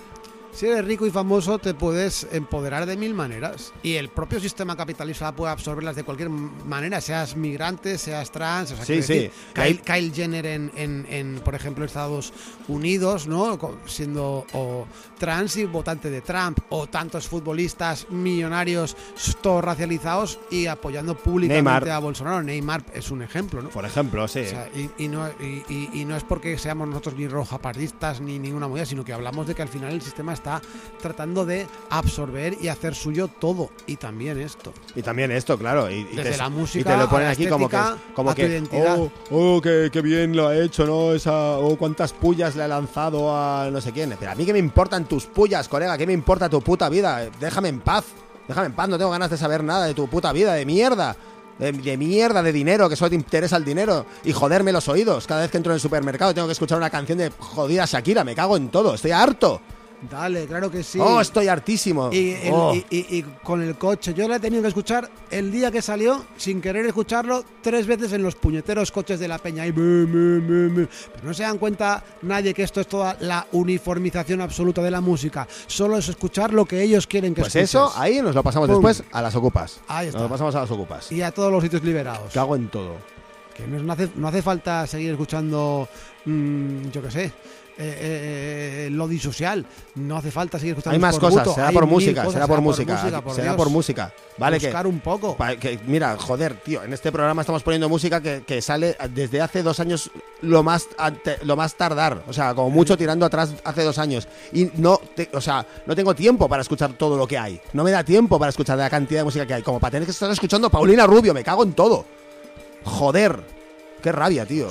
Si eres rico y famoso, te puedes empoderar de mil maneras. Y el propio sistema capitalista puede absorberlas de cualquier manera, seas migrante, seas trans. O sea, Sí, sí. decir, ahí- Kyle, Kyle Jenner en, en- en, por ejemplo, Estados Unidos, ¿no? Siendo o trans y votante de Trump, o tantos futbolistas millonarios, todos racializados y apoyando públicamente Neymar. a Bolsonaro. Neymar es un ejemplo, ¿no? Por ejemplo, sí. O sea, y, y no, y, y- no es porque seamos nosotros ni rojapartistas ni ninguna movida, sino que hablamos de que al final el sistema está tratando de absorber y hacer suyo todo. Y también esto. Y también esto, claro. Y, y Desde te, la y música te lo ponen aquí como que, como que oh, oh, qué, qué bien lo ha hecho, ¿no? Esa, oh, cuántas pullas le ha lanzado a no sé quién. Pero a mí que me importan tus pullas, colega, ¿qué me importa tu puta vida? Déjame en paz. Déjame en paz, no tengo ganas de saber nada de tu puta vida, de mierda. De, de mierda, de dinero, que solo te interesa el dinero. Y joderme los oídos. Cada vez que entro en el supermercado tengo que escuchar una canción de jodida Shakira. Me cago en todo. Estoy harto. Dale, claro que sí. Oh, estoy hartísimo. Y, el- Oh. y- y- y con el coche, yo la he tenido que escuchar el día que salió, sin querer escucharlo, tres veces en los puñeteros coches de la peña. Y. Pero no se dan cuenta nadie que esto es toda la uniformización absoluta de la música. Solo es escuchar lo que ellos quieren que Pues escuches. eso, ahí nos lo pasamos Pum. después a las ocupas. Ahí está. Nos lo pasamos a las ocupas. Y a todos los sitios liberados. Cago en todo. Que no, no hace, no hace falta seguir escuchando, mm, yo qué sé, eh, eh, lo disocial. No hace falta seguir escuchando Hay más cosas, será por música, cosas, será por música, por será por música. Vale que, Buscar un poco. pa- que- mira, joder, tío, en este programa estamos poniendo música que, que sale desde hace dos años lo más ante- lo más tardar, o sea, como mucho tirando atrás hace dos años. Y no, te- o sea, no tengo tiempo para escuchar todo lo que hay, no me da tiempo para escuchar la cantidad de música que hay, como para tener que estar escuchando Paulina Rubio, me cago en todo, joder, qué rabia, tío,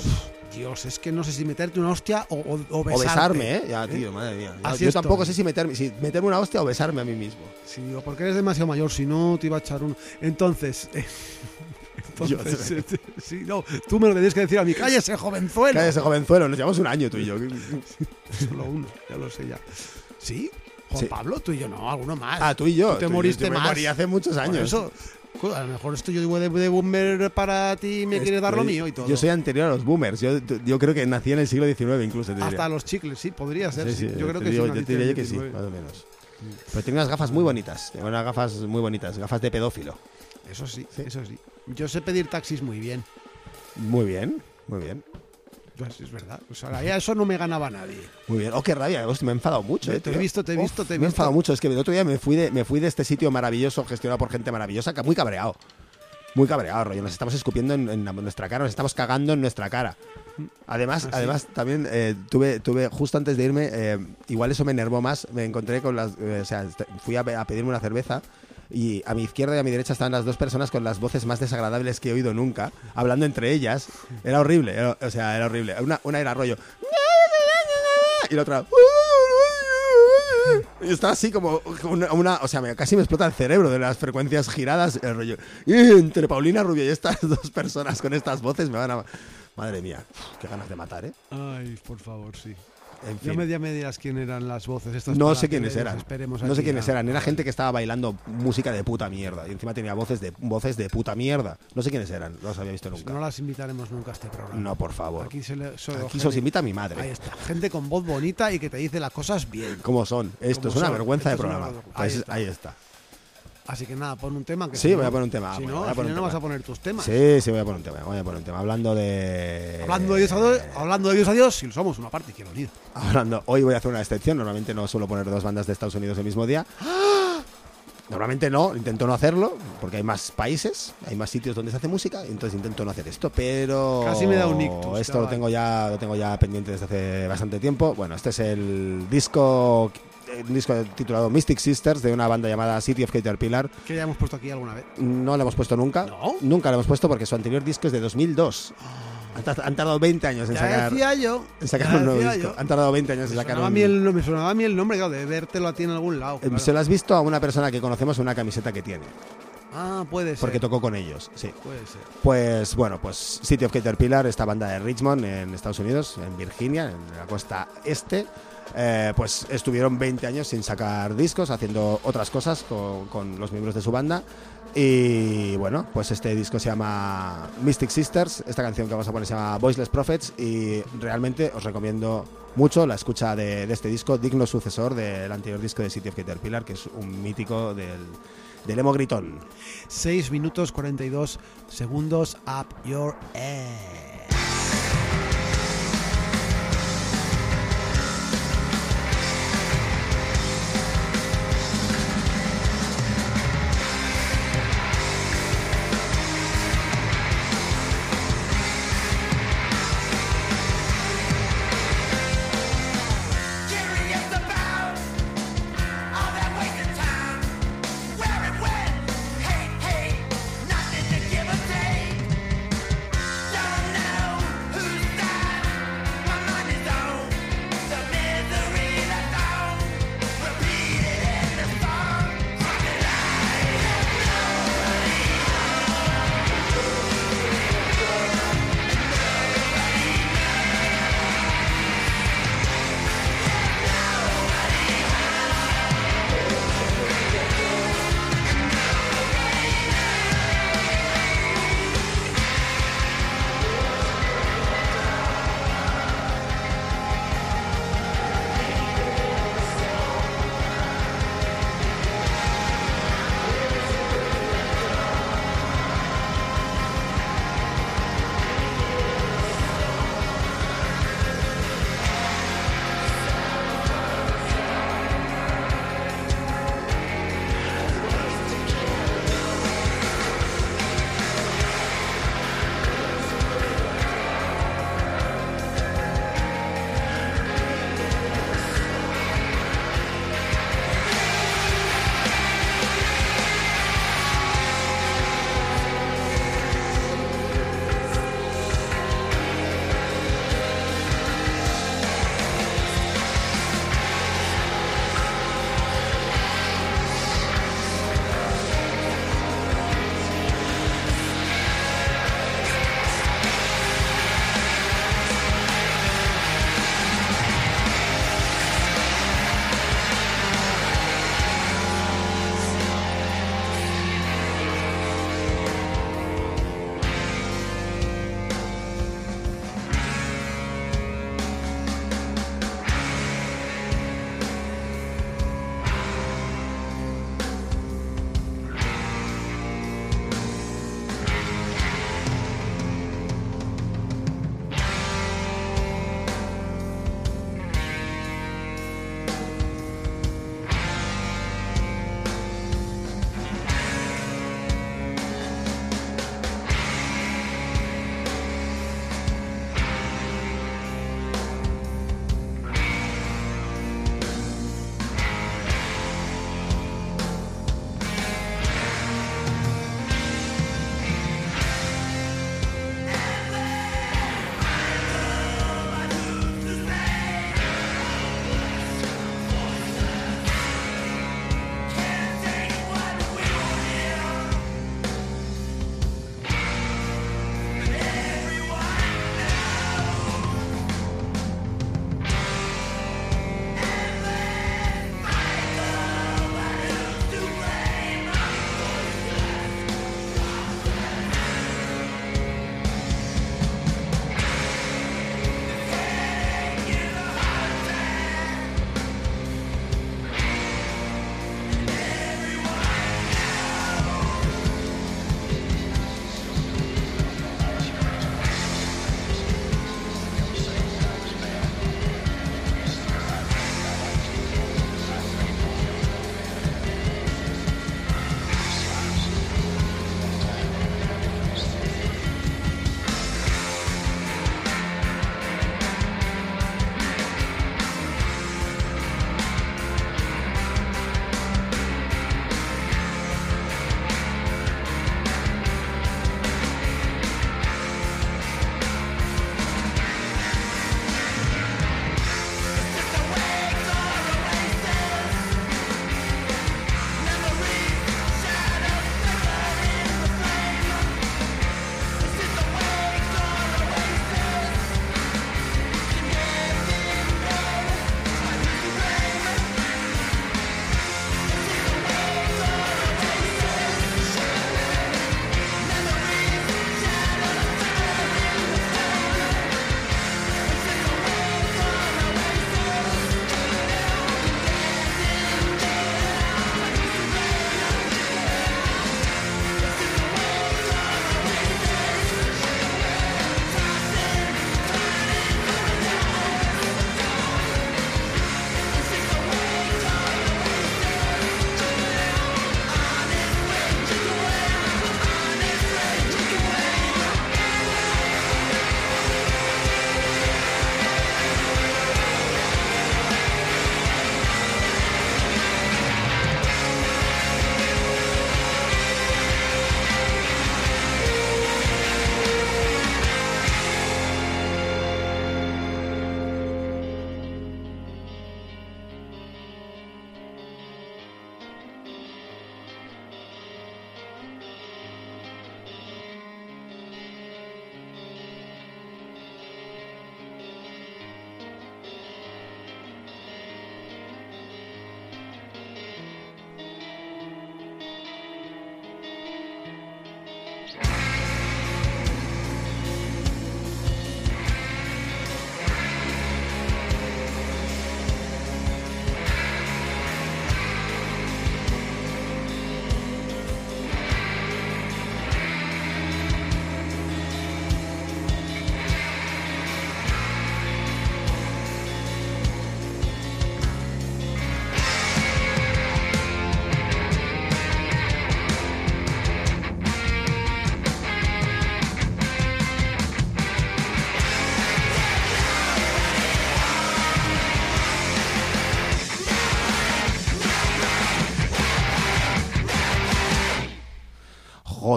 Dios, es que no sé si meterte una hostia o, o, o besarme, eh, ya, tío, madre mía, Yo- yo estoy. tampoco sé si meterme, si meterme una hostia o besarme a mí mismo. Sí, o porque eres demasiado mayor, si no te iba a echar uno. Entonces, eh, entonces Yo- eh, sí, no, tú me lo tenías que decir a mí, cállese, jovenzuelo. Cállate, jovenzuelo, nos llevamos un año tú y yo. Solo uno, ya lo sé ya. ¿Sí? Juan Sí. Pablo, tú y yo no, alguno más. Ah, tú y yo. Tú te Tú moriste yo me más. morí hace muchos Por años. eso, a lo mejor esto yo digo de, de boomer para ti y me quieres dar lo mío y todo. Yo soy anterior a los boomers. Yo, yo creo que nací en el siglo XIX incluso. te Hasta los chicles, sí, podría ser. Sí, Yo creo que digo- sí. yo te naciste diría en que sí, 19. más o menos. Pero tenía unas gafas muy bonitas. Tenía unas gafas muy bonitas. Gafas de pedófilo. Eso sí, Sí. eso sí. Yo sé pedir taxis muy bien. Muy bien, muy bien. Pues es verdad. O sea, ya eso no me ganaba nadie. Muy bien. Oh, qué rabia. Hostia, me he enfadado mucho. Te- eh, te he visto, te he Uf, visto, te he Me he visto. enfadado mucho. Es que el otro día me fui de, me fui de este sitio maravilloso gestionado por gente maravillosa, muy cabreado. Muy cabreado, rollo. Nos estamos escupiendo en, nuestra cara, nos estamos cagando en nuestra cara. Además, ¿Ah, sí? además también eh, tuve, tuve, justo antes de irme, eh, igual eso me enervó más, me encontré con las, o sea, fui a pedirme una cerveza y a mi izquierda y a mi derecha estaban las dos personas con las voces más desagradables que he oído nunca, hablando entre ellas. Era horrible, o sea, era horrible. Una, una era rollo... Y la otra... Y estaba así como una, o sea, casi me explota el cerebro de las frecuencias giradas, el rollo. Entre Paulina Rubio y estas dos personas con estas voces me van a... Madre mía, qué ganas de matar, ¿eh? Ay, por favor, sí. En fin. me, ya me dirás quién eran las voces. Estas No sé quiénes eran. Esperemos No sé quiénes a- eran. Era gente que estaba bailando música de puta mierda. Y encima tenía voces de voces de puta mierda. No sé quiénes eran. No los había visto nunca. No las invitaremos nunca a este programa. No, por favor. Aquí se le, solo Aquí os invita a mi Ahí madre. está. Gente con voz bonita y que te dice las cosas bien. ¿Cómo son? Esto Como es una son. vergüenza de Esto una programa. Pues Ahí está. ahí está. Así que nada, pon un tema. Que Sí, si voy no- a poner un tema. Si Bueno, no, voy a poner no vas a poner tus temas. Sí, sí, voy a poner un tema. Voy a poner un tema. Hablando de. Hablando de Dios a Dios, hablando de Dios a Dios, si somos una parte, quiero unir. Hablando, hoy voy a hacer una excepción. Normalmente no suelo poner dos bandas de Estados Unidos el mismo día. Normalmente no, intento no hacerlo, porque hay más países, hay más sitios donde se hace música, y entonces intento no hacer esto, pero Casi me da un ictus, Esto lo tengo ya, lo tengo ya pendiente desde hace bastante tiempo. Bueno, este es el disco un disco titulado Mystic Sisters de una banda llamada City of Caterpillar. Que ya hemos puesto aquí alguna vez. No lo hemos puesto nunca. ¿No? Nunca lo hemos puesto porque su anterior disco es de 2002. Han, tar- han tardado 20 años en Ya sacar, decía yo. en sacar un nuevo disco. yo. Han tardado 20 años en sacar un... el, me sonaba a mí el nombre, claro, de vértelo a ti en algún lado. Eh, claro. Se lo has visto a una persona que conocemos en una camiseta que tiene, Ah, puede ser. porque tocó con ellos, sí. Puede ser. Pues bueno, pues City of Caterpillar, esta banda de Richmond en Estados Unidos, en Virginia, en la costa este, eh, pues estuvieron 20 años sin sacar discos, haciendo otras cosas con, con los miembros de su banda. Y bueno, pues este disco se llama Mystic Sisters, esta canción que vamos a poner se llama Voiceless Prophets y realmente os recomiendo mucho la escucha de, de este disco, digno sucesor del anterior disco de City of Caterpillar, que es un mítico del, del emo gritón. 6 minutos 42 segundos up your ass.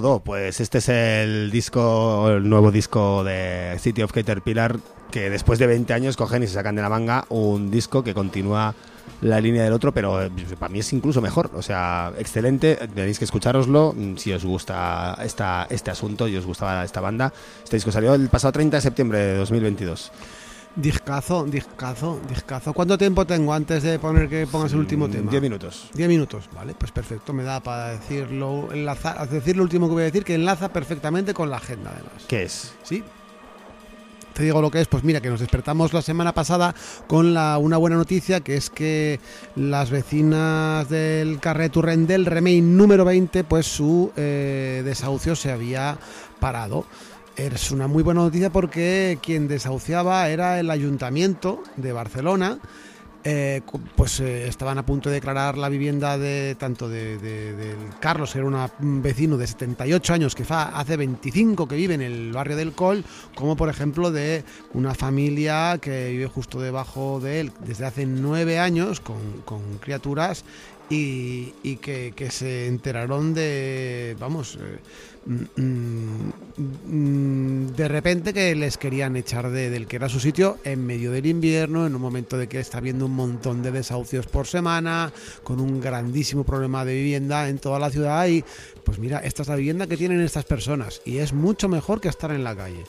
Pues este es el disco, el nuevo disco de City of Caterpillar, que después de 20 años cogen y se sacan de la manga un disco que continúa la línea del otro, pero eh, para mí es incluso mejor. O sea, excelente. Tenéis que escucharoslo mm, si os gusta esta, este asunto y os gustaba esta banda. Este disco salió el pasado 30 de septiembre de 2022. Discazo, discazo, discazo. ¿Cuánto tiempo tengo antes de poner que pongas el último tema? 10 minutos. 10 minutos, vale, pues perfecto, me da para decirlo, enlazar, decir lo último que voy a decir, que enlaza perfectamente con la agenda además. ¿Qué es? ¿Sí? Te digo lo que es, pues mira, que nos despertamos la semana pasada con la, una buena noticia, que es que las vecinas del Carré Turren del Remey número 20, pues su eh, desahucio se había parado. Es una muy buena noticia porque quien desahuciaba era el ayuntamiento de Barcelona. Eh, pues eh, estaban a punto de declarar la vivienda de tanto de, Carlos, que era un vecino de 78 años que hace 25 que vive en el barrio del Col, como por ejemplo de una familia que vive justo debajo de él desde hace nueve años con, criaturas y, que, se enteraron de, vamos, eh, de repente que les querían echar de- del que era su sitio en medio del invierno, en un momento de que está habiendo un montón de desahucios por semana, con un grandísimo problema de vivienda en toda la ciudad y pues mira, esta es la vivienda que tienen estas personas y es mucho mejor que estar en la calle.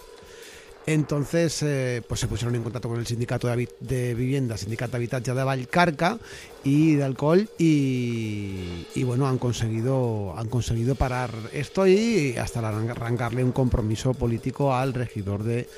Entonces, eh, pues se pusieron en contacto con el sindicato de, de vivienda, sindicato Habitatge de Valcarca y de alcohol y, y bueno, han conseguido, han conseguido parar esto y hasta arran- arrancarle un compromiso político al regidor de,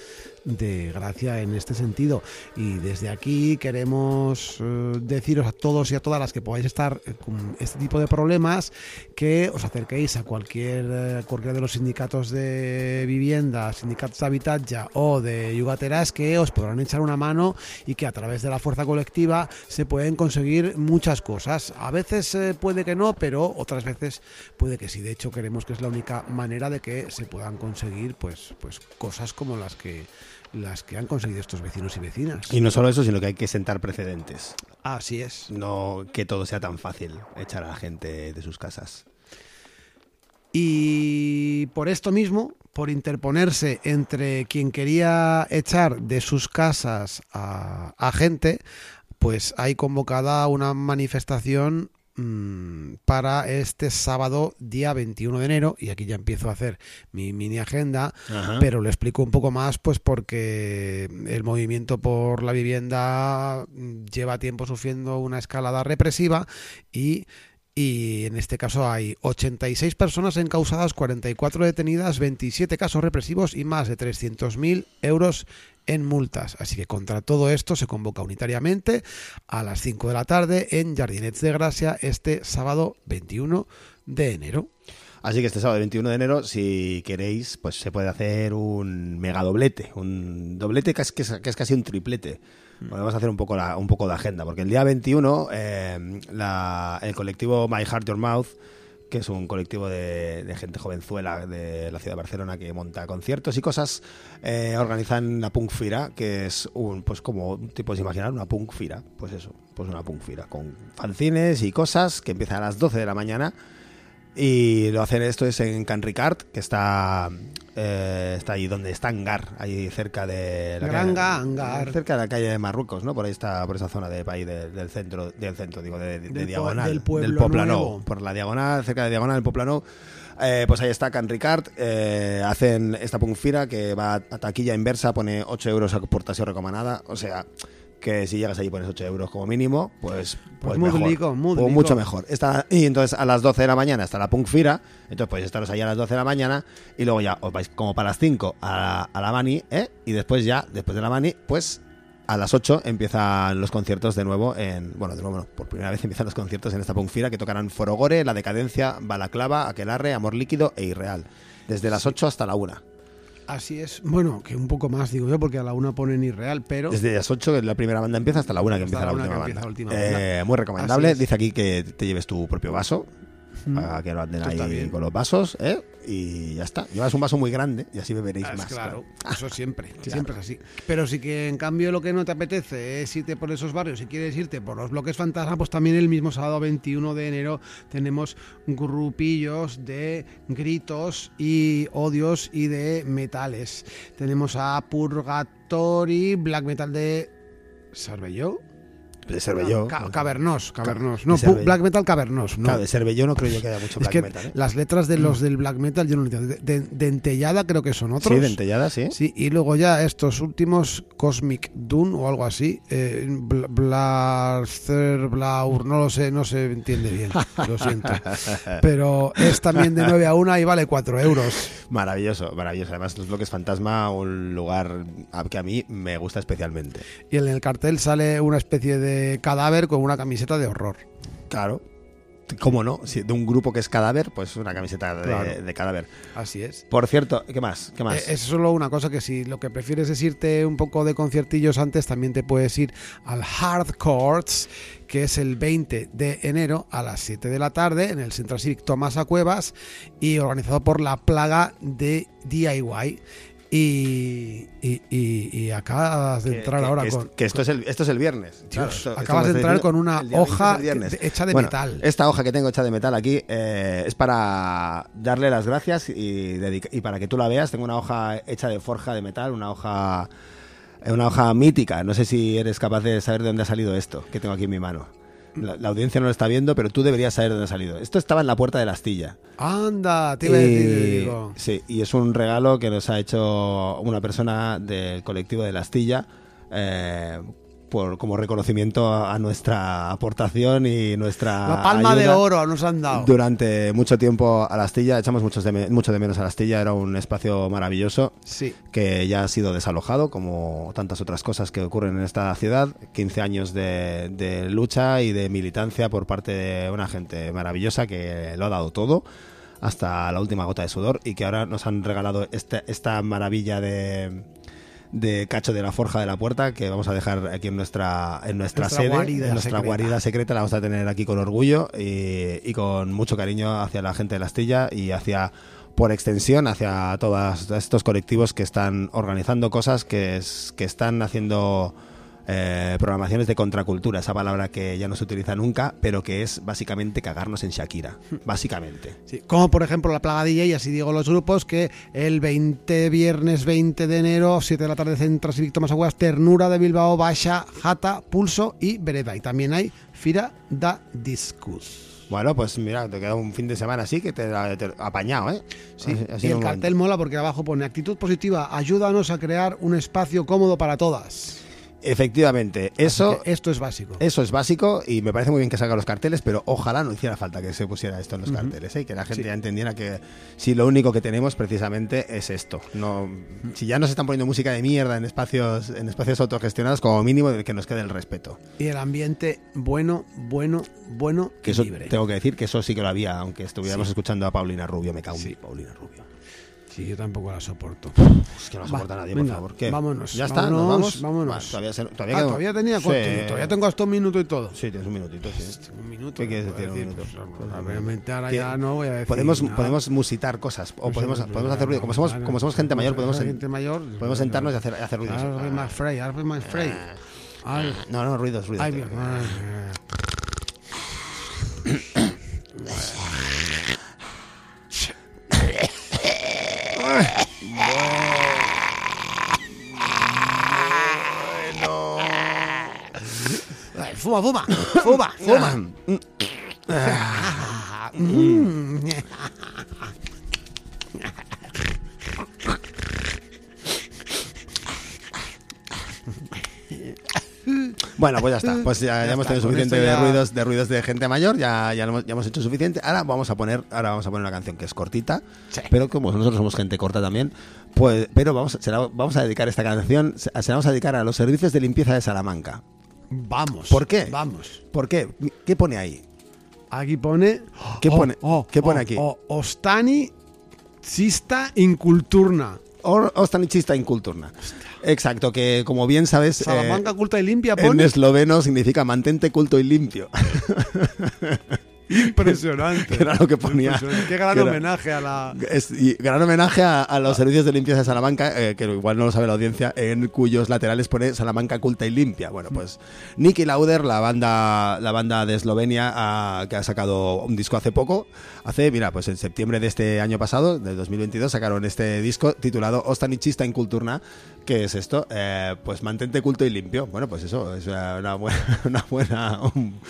de Gracia en este sentido. Y desde aquí queremos eh, deciros a todos y a todas las que podáis estar eh, con este tipo de problemas que os acerquéis a cualquier eh, cualquiera de los sindicatos de vivienda, sindicatos de habitatge o de yugateras que os podrán echar una mano y que a través de la fuerza colectiva se pueden conseguir muchas cosas. A veces puede que no, pero otras veces puede que sí. De hecho, creemos que es la única manera de que se puedan conseguir pues, pues cosas como las que las que han conseguido estos vecinos y vecinas. Y no solo eso, sino que hay que sentar precedentes. Así es. No que todo sea tan fácil echar a la gente de sus casas. Y por esto mismo, por interponerse entre quien quería echar de sus casas a, a gente, pues hay convocada una manifestación mm, para este sábado, día 21 de enero, y aquí ya empiezo a hacer mi mini agenda, Ajá. pero lo explico un poco más, pues porque el movimiento por la vivienda lleva tiempo sufriendo una escalada represiva y, y en este caso hay 86 personas encausadas, 44 detenidas, 27 casos represivos y más de 300.000 euros en multas. Así que contra todo esto se convoca unitariamente a las 5 de la tarde en Jardinets de Gracia este sábado 21 de enero. Así que este sábado 21 de enero, si queréis, pues se puede hacer un mega doblete. Un doblete que es, que es- casi un triplete. Bueno, vamos a hacer un poco, la- un poco de agenda, porque el día 21 eh, la- el colectivo My Heart Your Mouth, que es un colectivo de, de gente jovenzuela de la ciudad de Barcelona que monta conciertos y cosas, eh, organizan la Punk Fira, que es un, pues como te puedes imaginar, una Punk Fira. Pues eso, pues una Punk Fira, con fanzines y cosas que empiezan a las 12 de la mañana. Y lo hacen esto es en Can Ricard, que está eh, está ahí donde está Angar, ahí cerca de la Granga, calle, Angar. cerca de la calle de Marruecos, ¿no? Por ahí está, por esa zona de de- del centro, del centro, digo, de, Del diagonal, del pueblo Poplano, nuevo. por la diagonal, cerca de diagonal del Poplano. Eh, pues ahí está Can Ricard, eh, hacen esta punfira que va a taquilla inversa, pone 8 euros a aportación recomendada, o sea que si llegas allí pones 8 euros como mínimo, pues, pues, mejor. rico, muy Pues mucho mejor. Está, y entonces a las 12 de la mañana está la Punk Fira, entonces podéis estaros ahí a las 12 de la mañana y luego ya os vais como para las 5 a la, a la Mani, ¿eh? Y después ya, después de la Mani, pues a las 8 empiezan los conciertos de nuevo en... Bueno, de nuevo no, por primera vez empiezan los conciertos en esta Punk Fira que tocarán Forogore, La Decadencia, Balaclava, Aquelarre, Amor Líquido e Irreal. Desde las 8 hasta la 1. Así es. Bueno, que un poco más digo yo, porque a la una ponen irreal, pero... Desde las 8 que la primera banda empieza hasta la 1 que Hasta empieza la la, una última empieza banda. la última Eh, muy recomendable. Dice aquí que te lleves tu propio vaso. Para que no anden Esto ahí bien. con los vasos, ¿eh? Y ya está. Llevas un vaso muy grande y así beberéis Ah, más. claro, claro. eso siempre, siempre es así. Pero si que en cambio lo que no te apetece es irte por esos barrios, si quieres irte por los bloques fantasma, pues también el mismo sábado 21 de enero tenemos grupillos de gritos y odios y de metales. Tenemos a Purgatory, black metal de Cervelló. De Cervelló. Ca- cavernos, cavernos. de No, black metal cavernos. No. Claro, de Cervelló no creo yo que haya mucho es black que metal. ¿eh? las letras de los del black metal yo no lo entiendo. De, de- Dentellada creo que son otros. Sí, dentellada, sí. Sí, y luego ya estos últimos, Cosmic Dune o algo así, eh, Bl- Blaster, Blaur, no lo sé, no se entiende bien, lo siento. Pero es también de 9 a 1 y vale 4 euros. Maravilloso, maravilloso. Además, los bloques fantasma, un lugar que a mí me gusta especialmente. Y en el cartel sale una especie de cadáver con una camiseta de horror. Claro. ¿Cómo no? Si de un grupo que es cadáver, pues una camiseta de, Claro. de cadáver. Así es. Por cierto, ¿qué más? ¿Qué más? Eh, Es solo una cosa que si lo que prefieres es irte un poco de conciertillos antes, también te puedes ir al Hardcourts, que es el 20 de enero a las 7 de la tarde en el Central Civic Tomás a Cuevas y organizado por la plaga de DIY. Y, y, y- y acabas de entrar que- ahora que, con... esto, que esto es el, esto es el viernes. Dios, esto acabas de entrar con una el día 20 es el hoja hecha de Bueno, metal. Esta hoja que tengo hecha de metal aquí eh, es para darle las gracias y, y para que tú la veas. Tengo una hoja hecha de forja de metal, una hoja, eh, una hoja mítica. No sé si eres capaz de saber de dónde ha salido esto que tengo aquí en mi mano. La, la audiencia no lo está viendo, pero tú deberías saber de dónde ha salido. Esto estaba en la puerta de la astilla. Anda, te iba a decir, digo. Sí, y es un regalo que nos ha hecho una persona del colectivo de la Astilla eh, por, como reconocimiento a, a nuestra aportación y nuestra La palma de oro nos han dado. Durante mucho tiempo a la Astilla, echamos muchos de mucho de menos a la Astilla, era un espacio maravilloso Sí. que ya ha sido desalojado, como tantas otras cosas que ocurren en esta ciudad. 15 años de, de lucha y de militancia por parte de una gente maravillosa que lo ha dado todo hasta la última gota de sudor y que ahora nos han regalado este- esta maravilla de de cacho de la forja de la puerta que vamos a dejar aquí en nuestra en nuestra, Nuestra sede guarida en nuestra secreta. guarida secreta la vamos a tener aquí con orgullo y, y con mucho cariño hacia la gente de la Astilla y hacia por extensión hacia todos estos colectivos que están organizando cosas que, es- que están haciendo eh, programaciones de contracultura, esa palabra que ya no se utiliza nunca, pero que es básicamente cagarnos en Shakira, básicamente. Sí, como por ejemplo la plaga DJ, y así digo los grupos, que el 20, viernes 20 de enero, 7 de la tarde, Centro Cívico Tomás Aguas, Ternura de Bilbao, Baixa, Jata, Pulso y Vereda. Y también hay Fira da Discus. Bueno, pues mira, te queda un fin de semana así que te, te- apañado, ¿eh? Sí, Así- y el cartel mola porque abajo pone actitud positiva, ayúdanos a crear un espacio cómodo para todas. Efectivamente, eso, esto es básico. eso es básico y me parece muy bien que salga los carteles, pero ojalá no hiciera falta que se pusiera esto en los carteles, ¿eh? y que la gente Sí. ya entendiera que si lo único que tenemos precisamente es esto. No, si ya nos están poniendo música de mierda en espacios, en espacios autogestionados, como mínimo que nos quede el respeto. Y el ambiente bueno, bueno, bueno Que y eso libre. tengo que decir que eso sí que lo había, aunque estuviéramos Sí. escuchando a Paulina Rubio, me cago en Sí. Paulina Rubio. Sí, yo tampoco la soporto. Es que no Va, soporta nadie, venga, por favor. ¿Qué? vámonos, ¿Ya está? ¿Nos vámonos, vamos? vámonos. Va, todavía, se- todavía Ah, todavía tenía Sí. Todavía tengo hasta un minuto y todo. Sí, tienes un minutito, sí. Un minuto. ¿Qué quieres decir, un minuto? pues, obviamente ahora ya no voy a decir Podemos, nada. podemos musitar cosas o Pues, podemos, pues, podemos hacer ruido. Como somos, como somos gente mayor, podemos, en- gente mayor, podemos sentarnos y hacer, hacer ruidos. Arre más frey, arre más frey. Ay, No, no, ruidos, ruidos. ay, bien. Fuma, fuma, fuma, fuma. Bueno, pues ya está. Pues ya, ya Ya hemos tenido suficiente de ruidos, de ruidos de gente mayor. Ya, ya, hemos, ya hemos hecho suficiente. Ahora vamos a poner, ahora vamos a poner una canción que es cortita, Sí. pero como nosotros somos gente corta también, pues, pero vamos, se la- vamos a dedicar esta canción, se, se la vamos a dedicar a los servicios de limpieza de Salamanca. Vamos. ¿Por qué? Vamos. ¿Por qué? ¿Qué pone ahí? Aquí pone. ¿Qué pone- qué pone oh, aquí? oh, ostani cista inculturna. Or- Ostanichista inculturna. Exacto, que como bien sabes, eh, Salamanca culta y limpia en pone. esloveno significa mantente culto y limpio. Impresionante. Era lo que ponía. Qué gran era- homenaje a la. Es- y gran homenaje a, a los servicios de limpieza de Salamanca, eh, que igual no lo sabe la audiencia, en cuyos laterales pone Salamanca culta y limpia. Bueno, pues Nicky Lauder, la banda, la banda de Eslovenia, ha- que ha sacado un disco hace poco, hace, mira, pues en septiembre de este año pasado, del 2022, sacaron este disco titulado Ostanichista in Kulturna, que es esto, Eh, pues mantente culto y limpio. Bueno, pues eso, es una, una buena, una buena, un-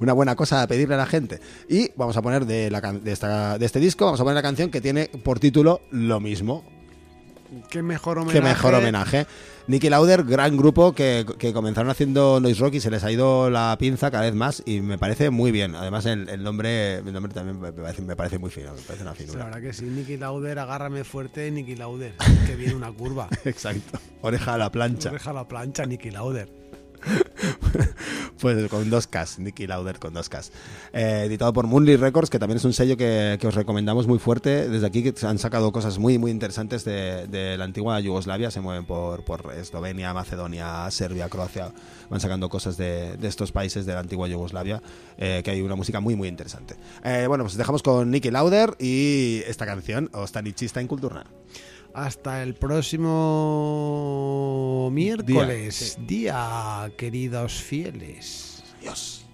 una buena cosa a pedirle a la gente. Y vamos a poner de, la de, esta- de este disco, vamos a poner la canción que tiene por título lo mismo. Qué mejor homenaje. Qué mejor homenaje. Nicky Lauder, gran grupo que, que comenzaron haciendo noise rock y se les ha ido la pinza cada vez más y me parece muy bien. Además el, el nombre, el nombre también me parece, me parece muy fino, me parece una la verdad que sí, Nicky Lauder, agárrame fuerte, Nicky Lauder. Que viene una curva. Exacto. Oreja a la plancha. Deja la plancha, Nicky Lauder. Pues con dos Ks, Nicky Lauder con dos Ks. Eh, editado por Moonly Records, que también es un sello que, os recomendamos muy fuerte. Desde aquí que han sacado cosas muy, muy interesantes de, la antigua Yugoslavia. Se mueven por, Eslovenia, Macedonia, Serbia, Croacia. Van sacando cosas de, de estos países de la antigua Yugoslavia, eh, que hay una música muy, muy interesante. Eh, bueno, pues dejamos con Nicky Lauder y esta canción, Ostanichista en Culturna. Hasta el próximo miércoles, día, queridos fieles. Adiós.